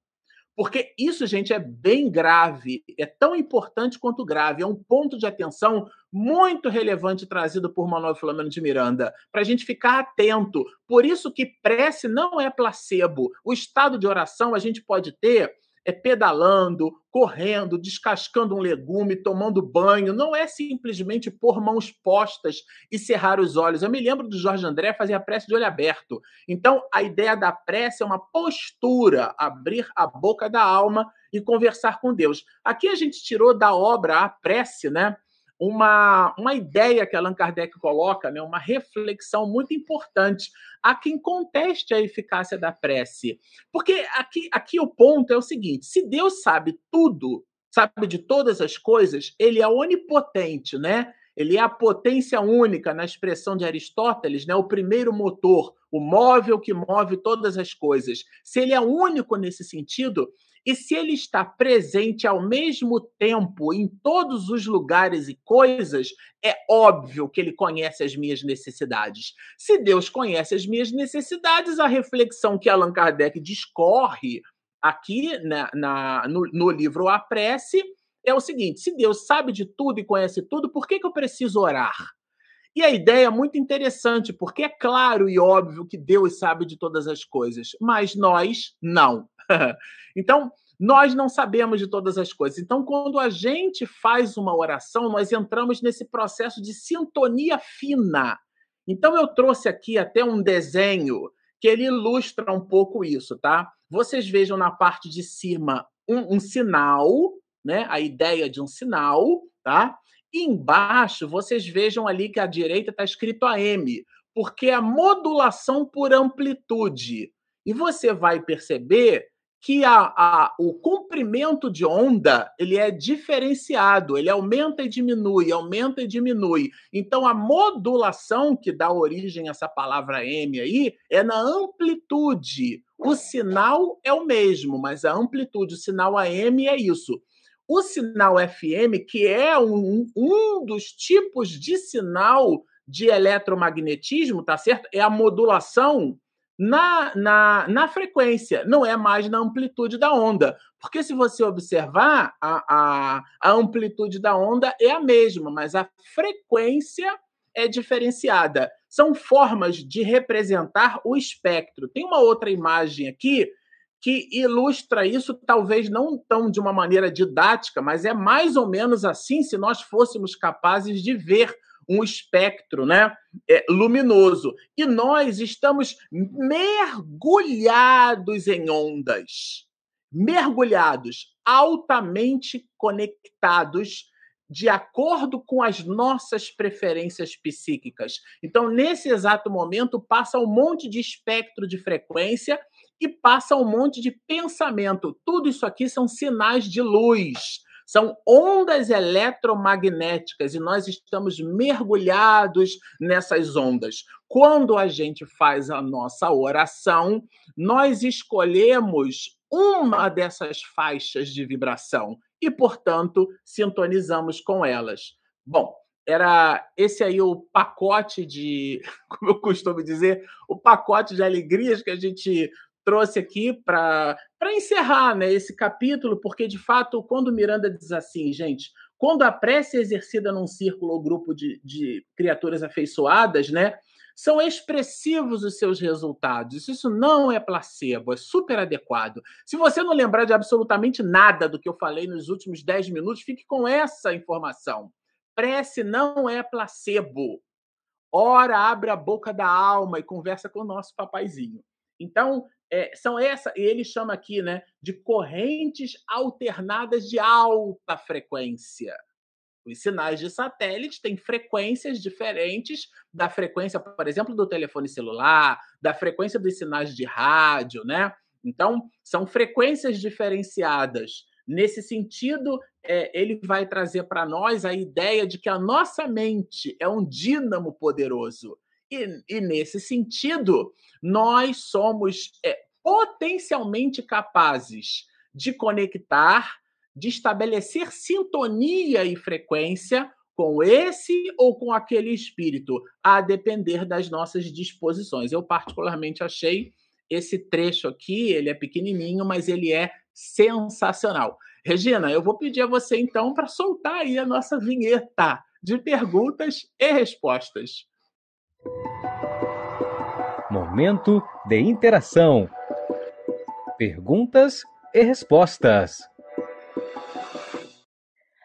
Porque isso, gente, é bem grave, é tão importante quanto grave, é um ponto de atenção muito relevante trazido por Manuel Filomeno de Miranda, para a gente ficar atento. Por isso que prece não é placebo. O estado de oração a gente pode ter é pedalando, correndo, descascando um legume, tomando banho. Não é simplesmente pôr mãos postas e cerrar os olhos. Eu me lembro do Jorge André fazer a prece de olho aberto. Então, a ideia da prece é uma postura, abrir a boca da alma e conversar com Deus. Aqui a gente tirou da obra a prece, né? Uma, uma ideia que Allan Kardec coloca, né, uma reflexão muito importante. a quem conteste a eficácia da prece. Porque aqui, aqui o ponto é o seguinte: se Deus sabe tudo, sabe de todas as coisas, ele é onipotente, né? Ele é a potência única na expressão de Aristóteles, né? O primeiro motor, o móvel que move todas as coisas. Se ele é único nesse sentido, e se ele está presente ao mesmo tempo em todos os lugares e coisas, é óbvio que ele conhece as minhas necessidades. Se Deus conhece as minhas necessidades, a reflexão que Allan Kardec discorre aqui na, na no, no, livro A Prece é o seguinte: se Deus sabe de tudo e conhece tudo, por que, que eu preciso orar? E a ideia é muito interessante, porque é claro e óbvio que Deus sabe de todas as coisas, mas nós não. *laughs* então, nós não sabemos de todas as coisas. Então, quando a gente faz uma oração, nós entramos nesse processo de sintonia fina. Então, eu trouxe aqui até um desenho que ele ilustra um pouco isso, tá? Vocês vejam na parte de cima um, um sinal, né? A ideia de um sinal, tá? E embaixo, vocês vejam ali que à direita está escrito AM, porque é a modulação por amplitude. E você vai perceber que a, a, o comprimento de onda ele é diferenciado, ele aumenta e diminui, aumenta e diminui. Então, a modulação que dá origem a essa palavra M aí é na amplitude. O sinal é o mesmo, mas a amplitude, o sinal AM é isso. O sinal FM, que é um, um dos tipos de sinal de eletromagnetismo, tá certo? É a modulação na, na, na frequência, não é mais na amplitude da onda. Porque se você observar, a, a, a amplitude da onda é a mesma, mas a frequência é diferenciada. São formas de representar o espectro. Tem uma outra imagem aqui que ilustra isso, talvez não tão de uma maneira didática, mas é mais ou menos assim se nós fôssemos capazes de ver um espectro né, é, luminoso. E nós estamos mergulhados em ondas, mergulhados, altamente conectados de acordo com as nossas preferências psíquicas. Então, nesse exato momento, passa um monte de espectro de frequência e passa um monte de pensamento. Tudo isso aqui são sinais de luz. São ondas eletromagnéticas e nós estamos mergulhados nessas ondas. Quando a gente faz a nossa oração, nós escolhemos uma dessas faixas de vibração e, portanto, sintonizamos com elas. Bom, era esse aí o pacote de, *laughs* como eu costumo dizer, o pacote de alegrias que a gente trouxe aqui para encerrar né, esse capítulo, porque de fato, quando Miranda diz assim, gente, quando a prece é exercida num círculo ou grupo de, de criaturas afeiçoadas, né, são expressivos os seus resultados. Isso não é placebo, é super adequado. Se você não lembrar de absolutamente nada do que eu falei nos últimos 10 minutos, fique com essa informação. Prece não é placebo. Ora, abre a boca da alma e conversa com o nosso papaizinho. Então, é, são essa, e ele chama aqui, né, de correntes alternadas de alta frequência. Os sinais de satélite têm frequências diferentes da frequência, por exemplo, do telefone celular, da frequência dos sinais de rádio, né? Então, são frequências diferenciadas. Nesse sentido, é, ele vai trazer para nós a ideia de que a nossa mente é um dínamo poderoso. E, e nesse sentido, nós somos é, potencialmente capazes de conectar, de estabelecer sintonia e frequência com esse ou com aquele espírito, a depender das nossas disposições. Eu particularmente achei esse trecho aqui, ele é pequenininho, mas ele é sensacional. Regina, eu vou pedir a você então para soltar aí a nossa vinheta de perguntas e respostas. Momento de interação. Perguntas e respostas.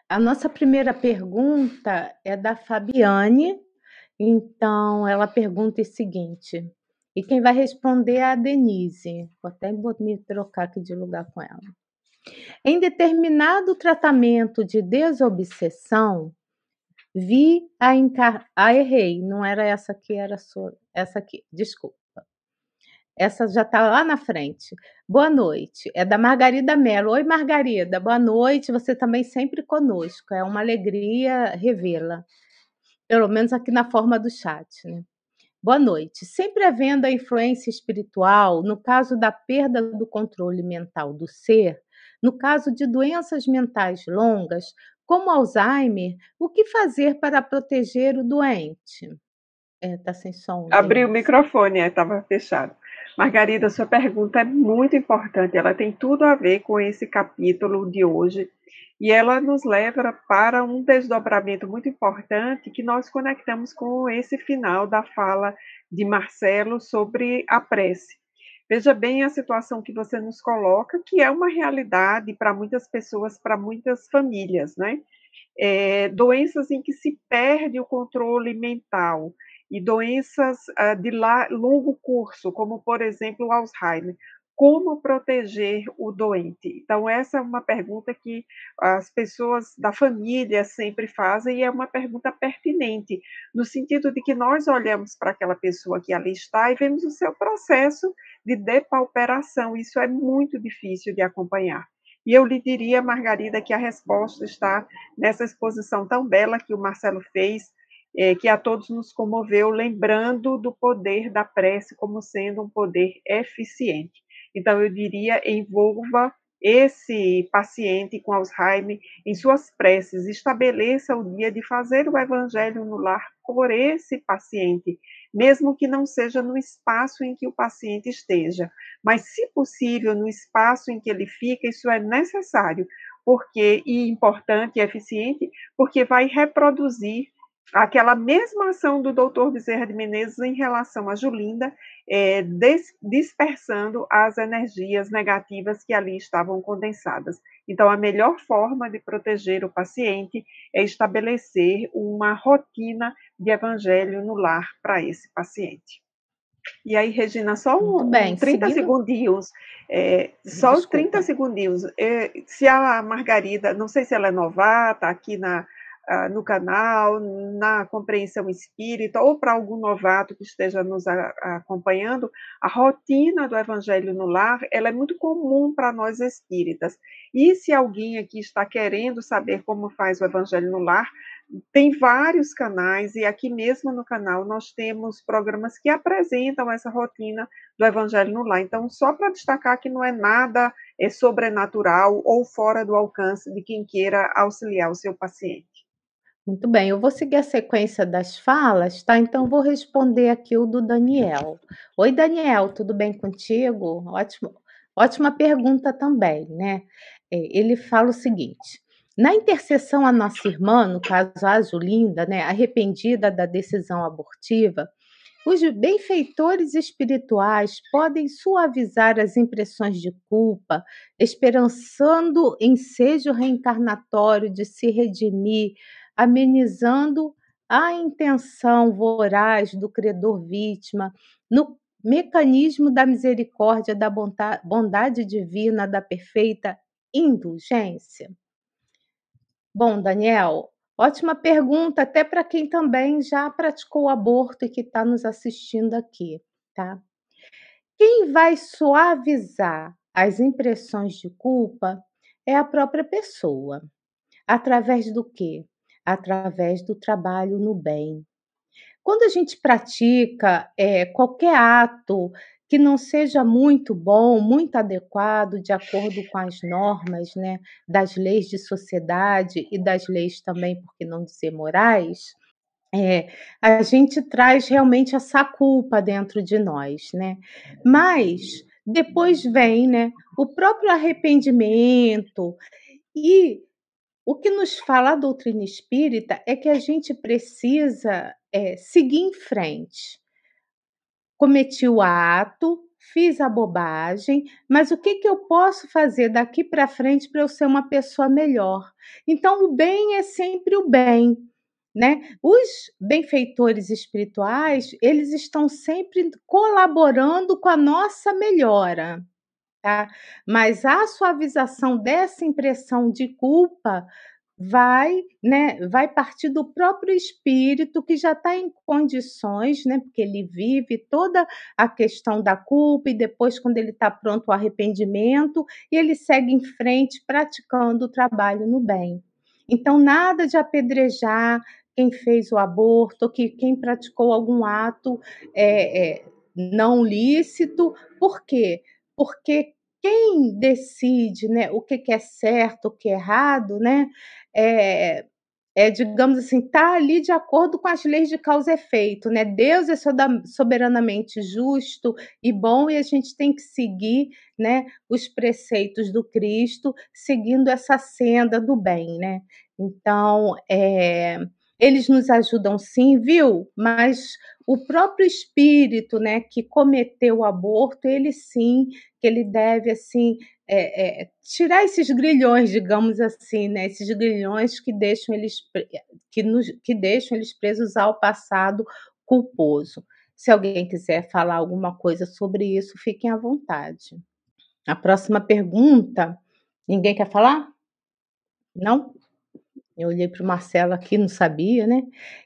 A nossa primeira pergunta é da Fabiane. Então, ela pergunta o seguinte: e quem vai responder é a Denise. Vou até me trocar aqui de lugar com ela. Em determinado tratamento de desobsessão, vi a encar... Ah, errei, não era essa aqui, era só essa aqui, desculpa. Essa já está lá na frente. Boa noite. É da Margarida Mello. Oi, Margarida. Boa noite. Você também sempre conosco. É uma alegria revê-la. Pelo menos aqui na forma do chat, né? Boa noite. Sempre havendo a influência espiritual, no caso da perda do controle mental do ser, no caso de doenças mentais longas, como Alzheimer, o que fazer para proteger o doente? É, tá sem som. Abriu o microfone, estava é, fechado. Margarida, sua pergunta é muito importante, ela tem tudo a ver com esse capítulo de hoje e ela nos leva para um desdobramento muito importante que nós conectamos com esse final da fala de Marcelo sobre a prece. Veja bem a situação que você nos coloca, que é uma realidade para muitas pessoas, para muitas famílias, né? É, doenças em que se perde o controle mental, e doenças uh, de longo curso, como, por exemplo, o Alzheimer. Como proteger o doente? Então, essa é uma pergunta que as pessoas da família sempre fazem e é uma pergunta pertinente, no sentido de que nós olhamos para aquela pessoa que ali está e vemos o seu processo de depauperação. Isso é muito difícil de acompanhar. E eu lhe diria, Margarida, que a resposta está nessa exposição tão bela que o Marcelo fez, é, que a todos nos comoveu, lembrando do poder da prece como sendo um poder eficiente. Então, eu diria, envolva esse paciente com Alzheimer em suas preces, estabeleça o dia de fazer o evangelho no lar por esse paciente, mesmo que não seja no espaço em que o paciente esteja, mas se possível no espaço em que ele fica, isso é necessário, porque e importante e eficiente, porque vai reproduzir aquela mesma ação do doutor Bezerra de Menezes em relação a Julinda, é, des, dispersando as energias negativas que ali estavam condensadas. Então, a melhor forma de proteger o paciente é estabelecer uma rotina de evangelho no lar para esse paciente. E aí, Regina, só um, bem, 30 seguindo... segundinhos. É, só Desculpa. 30 segundinhos. É, se a Margarida, não sei se ela é novata aqui na, uh, no canal, na compreensão espírita, ou para algum novato que esteja nos a, a acompanhando, a rotina do Evangelho no Lar ela é muito comum para nós espíritas. E se alguém aqui está querendo saber como faz o Evangelho no Lar, tem vários canais e aqui mesmo no canal nós temos programas que apresentam essa rotina do Evangelho no Lar. Então, só para destacar que não é nada é sobrenatural ou fora do alcance de quem queira auxiliar o seu paciente. Muito bem, eu vou seguir a sequência das falas, tá? Então vou responder aqui o do Daniel. Oi, Daniel, tudo bem contigo? Ótimo, ótima pergunta também, né? É, ele fala o seguinte: na intercessão à nossa irmã, no caso a Julinda, né, arrependida da decisão abortiva, os benfeitores espirituais podem suavizar as impressões de culpa, esperançando ensejo reencarnatório de se redimir amenizando a intenção voraz do credor vítima no mecanismo da misericórdia, da bondade divina, da perfeita indulgência? Bom, Daniel, ótima pergunta, até para quem também já praticou aborto e que está nos assistindo aqui, tá? Quem vai suavizar as impressões de culpa é a própria pessoa. Através do quê? Através do trabalho no bem. Quando a gente pratica é, qualquer ato que não seja muito bom, muito adequado, de acordo com as normas né, das leis de sociedade e das leis também, por que não dizer morais, é, a gente traz realmente essa culpa dentro de nós, né? Mas depois vem, né, o próprio arrependimento e o que nos fala a doutrina espírita é que a gente precisa é, seguir em frente. Cometi o ato, fiz a bobagem, mas o que, que eu posso fazer daqui para frente para eu ser uma pessoa melhor? Então, o bem é sempre o bem. Né? Os benfeitores espirituais, eles estão sempre colaborando com a nossa melhora tá? Mas a suavização dessa impressão de culpa vai, né, vai partir do próprio espírito que já está em condições, né, porque ele vive toda a questão da culpa e depois quando ele está pronto o arrependimento e ele segue em frente praticando o trabalho no bem. Então nada de apedrejar quem fez o aborto, que quem praticou algum ato é, é, não lícito, por quê? porque quem decide né, o que, é certo, o que é errado, né, é, é, digamos assim, está ali de acordo com as leis de causa e efeito. Né? Deus é soberanamente justo e bom e a gente tem que seguir né, os preceitos do Cristo, seguindo essa senda do bem. Né? Então, é, eles nos ajudam sim, viu? Mas o próprio espírito, né, que cometeu o aborto, ele sim, que ele deve assim é, é, tirar esses grilhões, digamos assim, né, esses grilhões que deixam eles que, nos, que deixam eles presos ao passado culposo. Se alguém quiser falar alguma coisa sobre isso, fiquem à vontade. A próxima pergunta, ninguém quer falar? Não? Eu olhei para o Marcelo aqui, não sabia, né?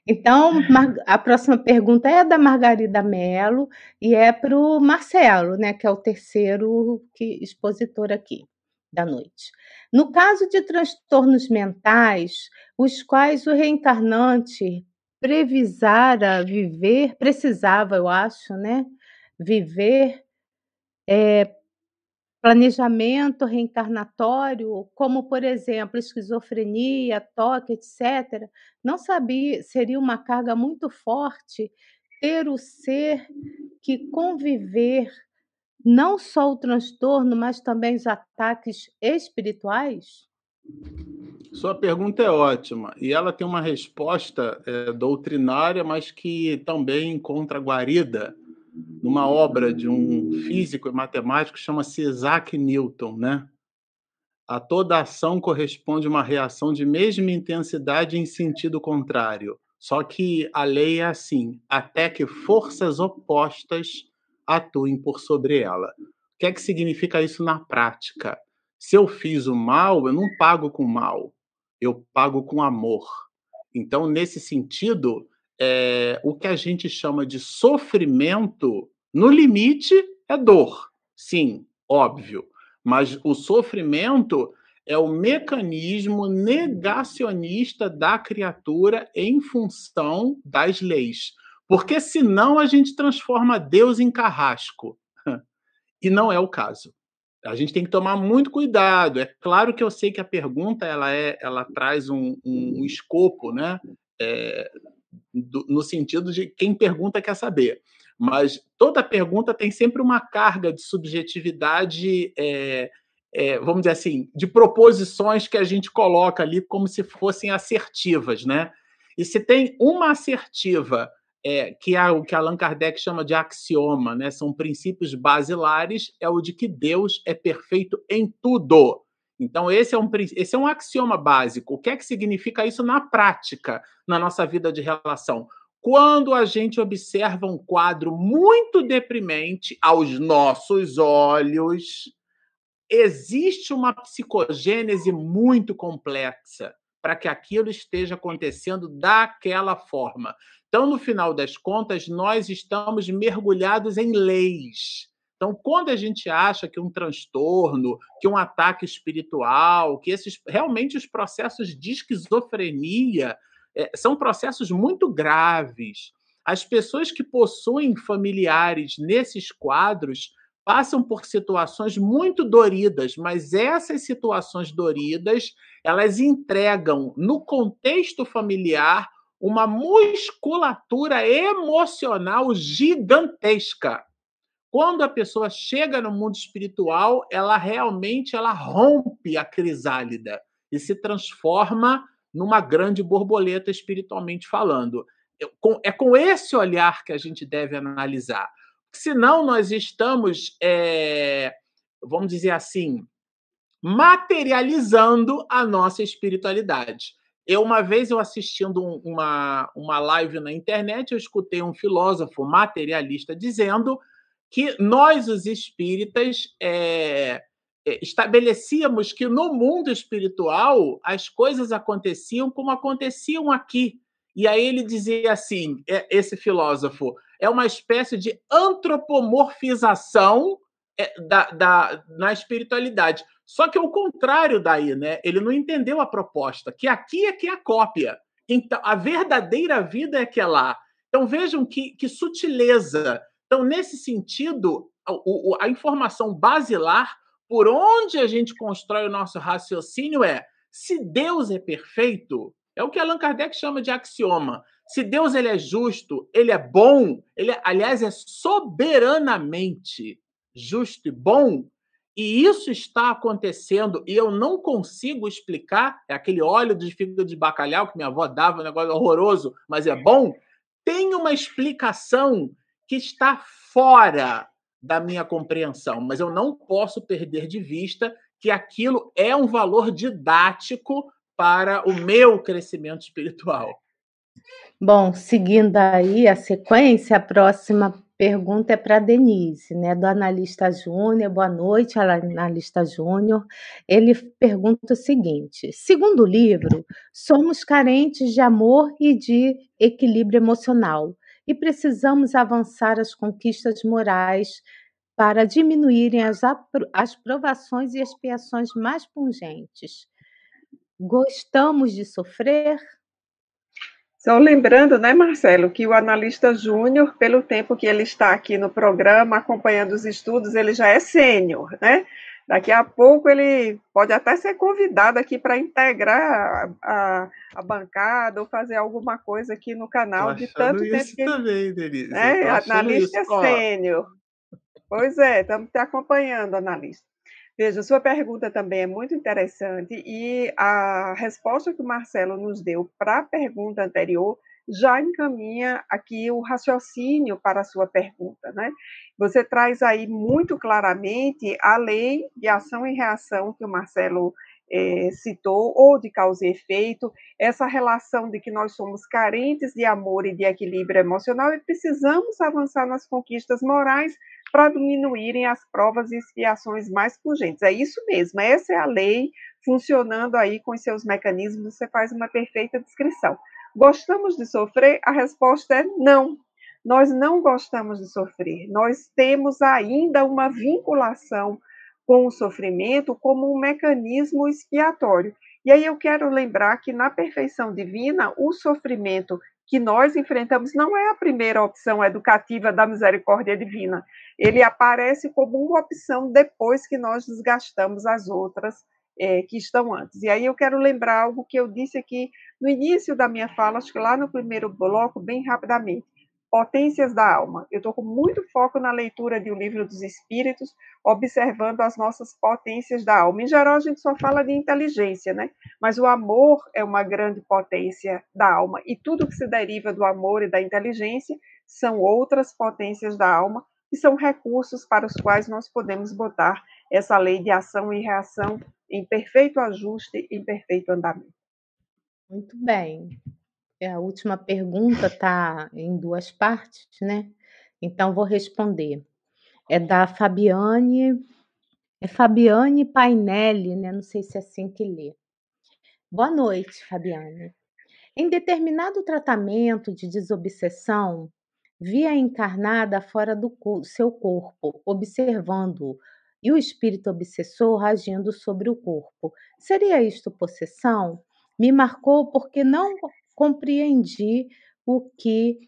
Então, *laughs* a próxima pergunta é da Margarida Mello e é para o Marcelo, né? Que é o terceiro que, expositor aqui da noite. No caso de transtornos mentais, os quais o reencarnante previsara viver, precisava, eu acho, né? Viver é, planejamento reencarnatório, como, por exemplo, esquizofrenia, toque, etc., não sabia, seria uma carga muito forte ter o ser que conviver não só o transtorno, mas também os ataques espirituais? Sua pergunta é ótima e ela tem uma resposta é, doutrinária, mas que também encontra guarida numa obra de um físico e matemático chama-se Isaac Newton, né? A toda ação corresponde uma reação de mesma intensidade em sentido contrário. Só que a lei é assim, até que forças opostas atuem por sobre ela. O que é que significa isso na prática? Se eu fiz o mal, eu não pago com mal, eu pago com amor. Então, nesse sentido, é, o que a gente chama de sofrimento, no limite, é dor. Sim, óbvio. Mas o sofrimento é o mecanismo negacionista da criatura em função das leis. Porque senão a gente transforma Deus em carrasco. E não é o caso. A gente tem que tomar muito cuidado. É claro que eu sei que a pergunta ela é, ela traz um, um escopo, né? É, do, no sentido de quem pergunta quer saber. Mas toda pergunta tem sempre uma carga de subjetividade, é, é, vamos dizer assim, de proposições que a gente coloca ali como se fossem assertivas, né? E se tem uma assertiva é, que é o que Allan Kardec chama de axioma, né? são princípios basilares, é o de que Deus é perfeito em tudo. Então, esse é, um, esse é um axioma básico. O que é que significa isso na prática, na nossa vida de relação? Quando a gente observa um quadro muito deprimente aos nossos olhos, existe uma psicogênese muito complexa para que aquilo esteja acontecendo daquela forma. Então, no final das contas, nós estamos mergulhados em leis. Então, quando a gente acha que um transtorno, que um ataque espiritual, que esses realmente os processos de esquizofrenia é, são processos muito graves. As pessoas que possuem familiares nesses quadros passam por situações muito doridas, mas essas situações doridas, elas entregam no contexto familiar uma musculatura emocional gigantesca. Quando a pessoa chega no mundo espiritual, ela realmente ela rompe a crisálida e se transforma numa grande borboleta espiritualmente falando. É com esse olhar que a gente deve analisar. Senão, nós estamos, é, vamos dizer assim, materializando a nossa espiritualidade. Eu, uma vez, eu assistindo uma, uma live na internet, eu escutei um filósofo materialista dizendo que nós, os espíritas, é, estabelecíamos que no mundo espiritual as coisas aconteciam como aconteciam aqui. E aí ele dizia assim: esse filósofo, é uma espécie de antropomorfização da, da, na espiritualidade. Só que é o contrário daí, né? Ele não entendeu a proposta, que aqui é que é a cópia. Então, a verdadeira vida é que é lá. Então, vejam que, que sutileza. Então, nesse sentido, a, a informação basilar por onde a gente constrói o nosso raciocínio é: se Deus é perfeito, é o que Allan Kardec chama de axioma. Se Deus ele é justo, ele é bom, ele aliás é soberanamente justo e bom, e isso está acontecendo e eu não consigo explicar, é aquele óleo de fígado de bacalhau que minha avó dava, um negócio horroroso, mas é bom. Tem uma explicação que está fora da minha compreensão, mas eu não posso perder de vista que aquilo é um valor didático para o meu crescimento espiritual. Bom, seguindo aí a sequência, a próxima pergunta é para Denise, né, do analista Júnior. Boa noite, analista Júnior. Ele pergunta o seguinte: segundo o livro, somos carentes de amor e de equilíbrio emocional e precisamos avançar as conquistas morais para diminuírem as, as provações e expiações mais pungentes. Gostamos de sofrer? Só lembrando, né, Marcelo, que o analista júnior, pelo tempo que ele está aqui no programa, acompanhando os estudos, ele já é sênior, né? Daqui a pouco ele pode até ser convidado aqui para integrar a, a, a, bancada ou fazer alguma coisa aqui no canal de tanto tempo que também, Denise. É, analista isso. sênior. Pois é, estamos te acompanhando, analista. Veja, sua pergunta também é muito interessante e a resposta que o Marcelo nos deu para a pergunta anterior já encaminha aqui o raciocínio para a sua pergunta, né? Você traz aí muito claramente a lei de ação e reação que o Marcelo é, citou, ou de causa e efeito, essa relação de que nós somos carentes de amor e de equilíbrio emocional e precisamos avançar nas conquistas morais para diminuírem as provas e expiações mais pungentes. É isso mesmo, essa é a lei funcionando aí com seus mecanismos, você faz uma perfeita descrição. Gostamos de sofrer? A resposta é não. Nós não gostamos de sofrer. Nós temos ainda uma vinculação com o sofrimento como um mecanismo expiatório. E aí eu quero lembrar que na perfeição divina, o sofrimento que nós enfrentamos não é a primeira opção educativa da misericórdia divina. Ele aparece como uma opção depois que nós desgastamos as outras é, que estão antes. E aí eu quero lembrar algo que eu disse aqui no início da minha fala, acho que lá no primeiro bloco, bem rapidamente. Potências da alma. Eu estou com muito foco na leitura de O Livro dos Espíritos, observando as nossas potências da alma. Em geral, a gente só fala de inteligência, né? Mas o amor é uma grande potência da alma. E tudo que se deriva do amor e da inteligência são outras potências da alma, e são recursos para os quais nós podemos botar essa lei de ação e reação em perfeito ajuste, em perfeito andamento. Muito bem. É, a última pergunta está em duas partes, né? Então vou responder. É da Fabiane, é Fabiane Painelli, né? Não sei se é assim que lê. Boa noite, Fabiane. Em determinado tratamento de desobsessão, via encarnada fora do seu corpo, observando-o, e o espírito obsessor agindo sobre o corpo. Seria isto possessão? Me marcou porque não compreendi o que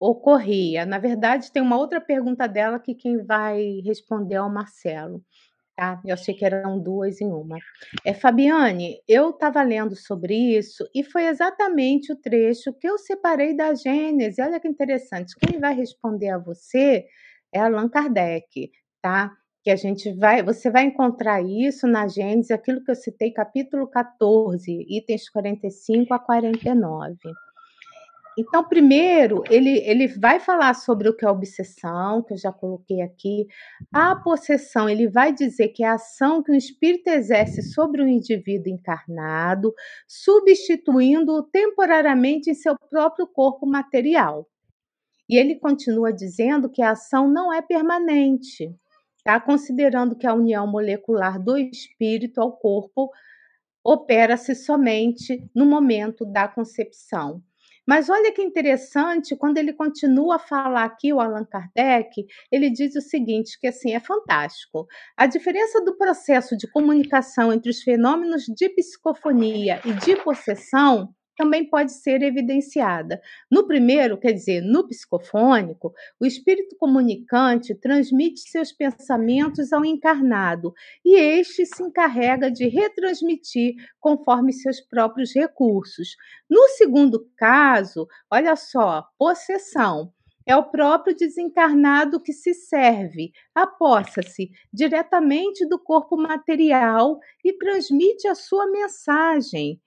ocorria. Na verdade, tem uma outra pergunta dela que quem vai responder é o Marcelo. Tá? Eu achei que eram duas em uma. É, Fabiane, eu estava lendo sobre isso e foi exatamente o trecho que eu separei da Gênesis. Olha que interessante. Quem vai responder a você é Allan Kardec, tá? Que a gente vai, você vai encontrar isso na Gênesis, aquilo que eu citei, capítulo 14, itens 45 a 49. Então, primeiro, ele, ele vai falar sobre o que é obsessão, que eu já coloquei aqui. A possessão, ele vai dizer que é a ação que o espírito exerce sobre o indivíduo encarnado, substituindo-o temporariamente em seu próprio corpo material. E ele continua dizendo que a ação não é permanente, tá? considerando que a união molecular do espírito ao corpo opera-se somente no momento da concepção. Mas olha que interessante, quando ele continua a falar aqui, o Allan Kardec, ele diz o seguinte, que assim, é fantástico. A diferença do processo de comunicação entre os fenômenos de psicofonia e de possessão também pode ser evidenciada. No primeiro, quer dizer, no psicofônico, o espírito comunicante transmite seus pensamentos ao encarnado e este se encarrega de retransmitir conforme seus próprios recursos. No segundo caso, olha só, possessão. É o próprio desencarnado que se serve, apossa-se diretamente do corpo material e transmite a sua mensagem.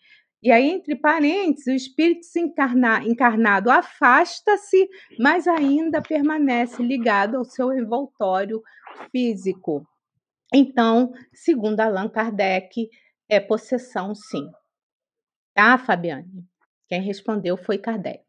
E aí, entre parênteses, o espírito encarna, encarnado afasta-se, mas ainda permanece ligado ao seu envoltório físico. Então, segundo Allan Kardec, é possessão, sim. Tá, Fabiane? Quem respondeu foi Kardec.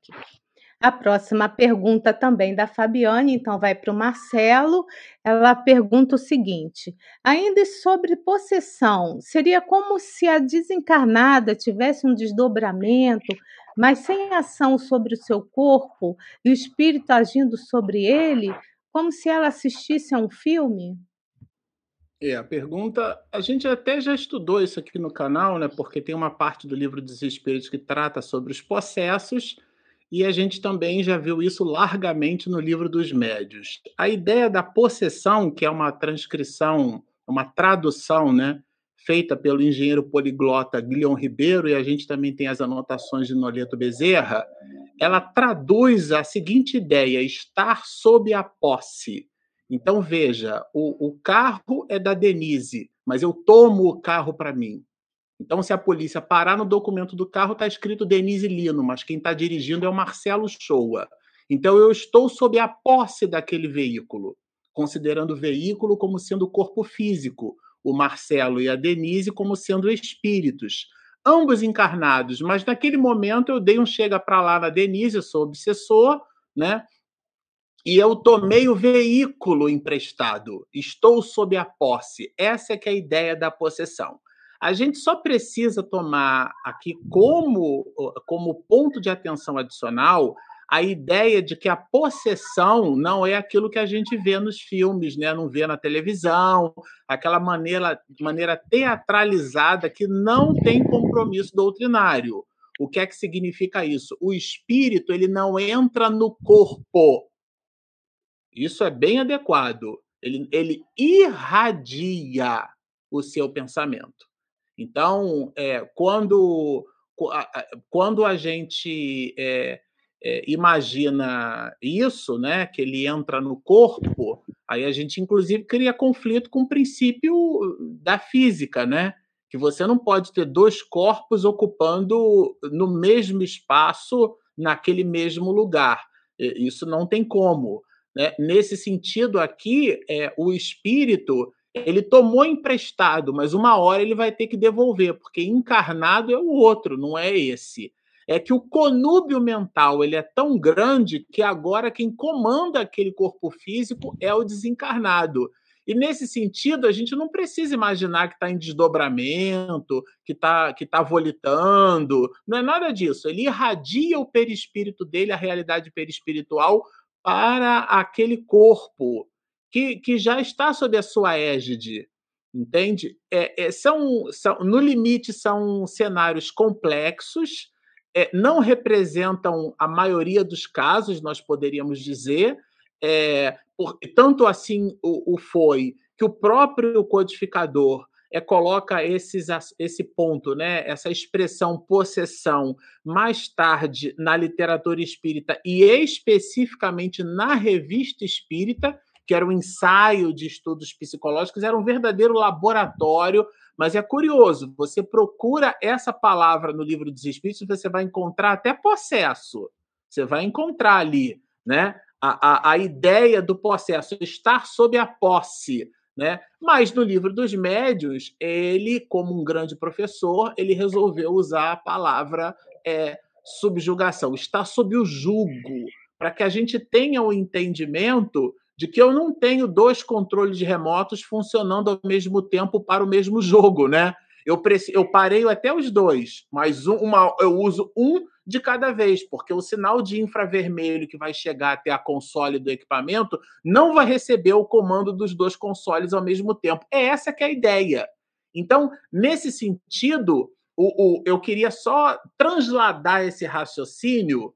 A próxima pergunta também da Fabiane, então vai para o Marcelo. Ela pergunta o seguinte: ainda sobre possessão, seria como se a desencarnada tivesse um desdobramento, mas sem ação sobre o seu corpo e o espírito agindo sobre ele, como se ela assistisse a um filme? É, a pergunta, a gente até já estudou isso aqui no canal, né? Porque tem uma parte do livro dos Espíritos que trata sobre os possessos e a gente também já viu isso largamente no livro dos médios. A ideia da possessão, que é uma transcrição, uma tradução, né, feita pelo engenheiro poliglota Guilhom Ribeiro, e a gente também tem as anotações de Noleto Bezerra, ela traduz a seguinte ideia: estar sob a posse. Então, veja, o, o carro é da Denise, mas eu tomo o carro para mim. Então, se a polícia parar no documento do carro, está escrito Denise Lino, mas quem está dirigindo é o Marcelo Shoa. Então, eu estou sob a posse daquele veículo, considerando o veículo como sendo corpo físico, o Marcelo e a Denise como sendo espíritos, ambos encarnados, mas naquele momento eu dei um chega para lá na Denise, eu sou obsessor, né? E eu tomei o veículo emprestado, estou sob a posse. Essa é que é a ideia da possessão. A gente só precisa tomar aqui como, como ponto de atenção adicional a ideia de que a possessão não é aquilo que a gente vê nos filmes, né? não vê na televisão, aquela maneira, maneira teatralizada que não tem compromisso doutrinário. O que é que significa isso? O espírito ele não entra no corpo. Isso é bem adequado. Ele, ele irradia o seu pensamento. Então, é, quando, quando a gente é, é, imagina isso, né, que ele entra no corpo, aí a gente inclusive cria conflito com o princípio da física, né? Que você não pode ter dois corpos ocupando no mesmo espaço, naquele mesmo lugar. Isso não tem como. Né? Nesse sentido aqui, é, o espírito ele tomou emprestado, mas uma hora ele vai ter que devolver, porque encarnado é o outro, não é esse. É que o conúbio mental ele é tão grande que agora quem comanda aquele corpo físico é o desencarnado. E nesse sentido, a gente não precisa imaginar que está em desdobramento, que está que tá volitando. Não é nada disso. Ele irradia o perispírito dele, a realidade perispiritual, para aquele corpo que, que já está sob a sua égide, entende? É, é, são, são, no limite, são cenários complexos, é, não representam a maioria dos casos, nós poderíamos dizer, é, por, tanto assim o, o foi que o próprio codificador é, coloca esses, esse ponto, né, essa expressão possessão, mais tarde na literatura espírita e especificamente na revista espírita, que era um ensaio de estudos psicológicos, era um verdadeiro laboratório. Mas é curioso, você procura essa palavra no livro dos Espíritos, você vai encontrar até processo. Você vai encontrar ali, né? A, a, a ideia do processo, estar sob a posse, né? Mas no livro dos médios, ele, como um grande professor, ele resolveu usar a palavra é, subjugação, estar sob o jugo, para que a gente tenha o um entendimento de que eu não tenho dois controles remotos funcionando ao mesmo tempo para o mesmo jogo, né? Eu, eu parei até os dois, mas um, uma, eu uso um de cada vez, porque o sinal de infravermelho que vai chegar até a console do equipamento não vai receber o comando dos dois consoles ao mesmo tempo. É essa que é a ideia. Então, nesse sentido, o, o eu queria só transladar esse raciocínio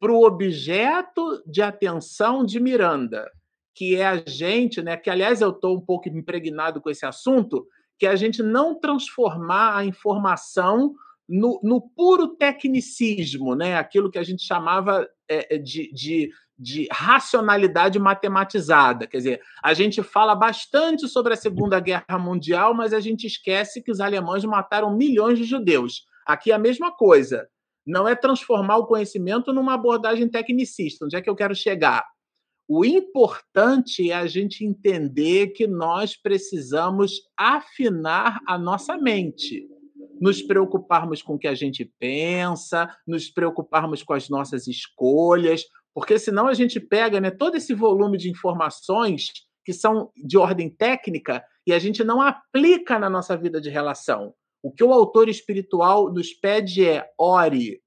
para o objeto de atenção de Miranda que é a gente, né, que aliás eu estou um pouco impregnado com esse assunto, que é a gente não transformar a informação no, no puro tecnicismo, né, aquilo que a gente chamava é, é, de, de, de racionalidade matematizada. Quer dizer, a gente fala bastante sobre a Segunda Guerra Mundial, mas a gente esquece que os alemães mataram milhões de judeus. Aqui é a mesma coisa. Não é transformar o conhecimento numa abordagem tecnicista. Onde é que eu quero chegar? O importante é a gente entender que nós precisamos afinar a nossa mente. nos preocuparmos com o que a gente pensa, nos preocuparmos com as nossas escolhas, porque senão a gente pega né, todo esse volume de informações que são de ordem técnica e a gente não aplica na nossa vida de relação. O que o autor espiritual nos pede é ore,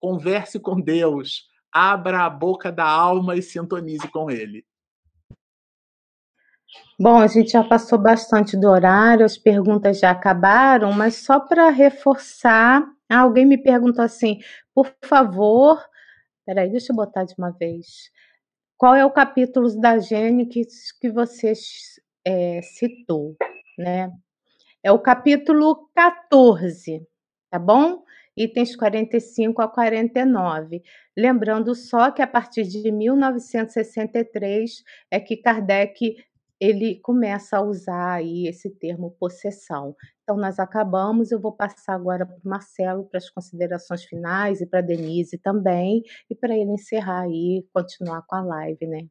converse com Deus, abra a boca da alma e sintonize com Ele. Bom, a gente já passou bastante do horário, as perguntas já acabaram, mas só para reforçar, alguém me perguntou assim, por favor, peraí, deixa eu botar de uma vez. Qual é o capítulo da Gênesis que, você é, citou, né? É o capítulo 14, tá bom? Itens 45 a 49. Lembrando só que a partir de 1963 é que Kardec ele começa a usar aí esse termo possessão. Então, nós acabamos, eu vou passar agora para o Marcelo para as considerações finais e para a Denise também, e para ele encerrar aí, continuar com a live, né?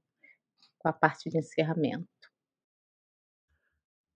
Com a parte de encerramento.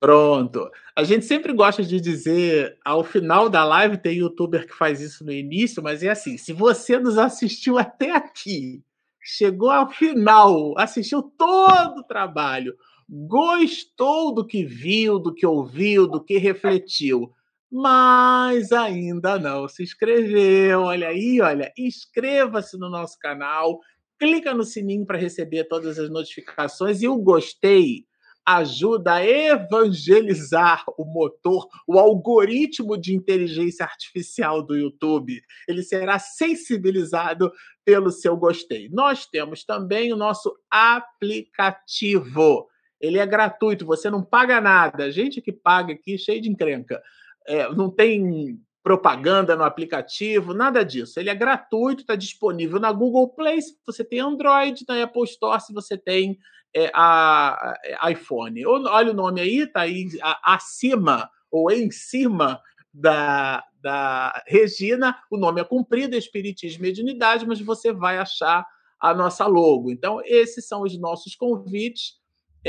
Pronto. A gente sempre gosta de dizer ao final da live, tem youtuber que faz isso no início, mas é assim: se você nos assistiu até aqui, chegou ao final, assistiu todo o trabalho, gostou do que viu, do que ouviu, do que refletiu, mas ainda não se inscreveu. Olha aí, olha, inscreva-se no nosso canal, clica no sininho para receber todas as notificações e o gostei ajuda a evangelizar o motor, o algoritmo de inteligência artificial do YouTube. Ele será sensibilizado pelo seu gostei. Nós temos também o nosso aplicativo ele é gratuito, você não paga nada. A gente que paga aqui, cheio de encrenca. É, não tem propaganda no aplicativo, nada disso. Ele é gratuito, está disponível na Google Play se você tem Android, na Apple Store se você tem é, a, a, iPhone. Olha o nome aí, está aí a, acima ou em cima da, da Regina. O nome é comprido, é Espiritismo e Mediunidade, mas você vai achar a nossa logo. Então, esses são os nossos convites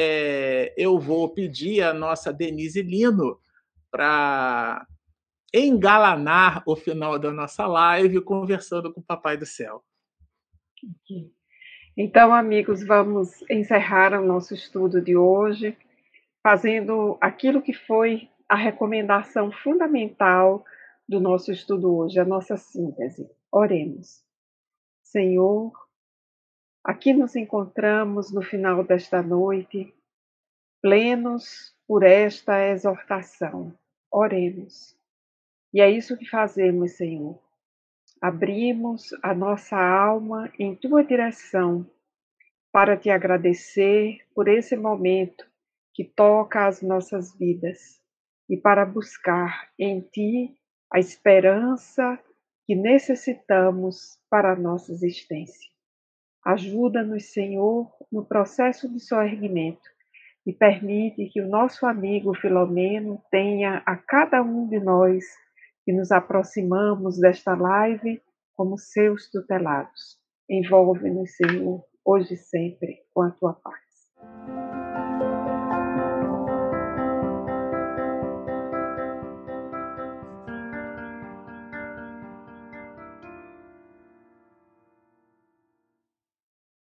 é, eu vou pedir a nossa Denise Lino para engalanar o final da nossa live conversando com o Papai do Céu. Então, amigos, vamos encerrar o nosso estudo de hoje fazendo aquilo que foi a recomendação fundamental do nosso estudo hoje, a nossa síntese. Oremos. Senhor, Aqui nos encontramos no final desta noite, plenos por esta exortação. Oremos. E é isso que fazemos, Senhor. Abrimos a nossa alma em tua direção para te agradecer por esse momento que toca as nossas vidas e para buscar em ti a esperança que necessitamos para a nossa existência. Ajuda-nos, Senhor, no processo de soerguimento e permite que o nosso amigo Filomeno tenha a cada um de nós que nos aproximamos desta live como seus tutelados. Envolve-nos, Senhor, hoje e sempre, com a tua paz.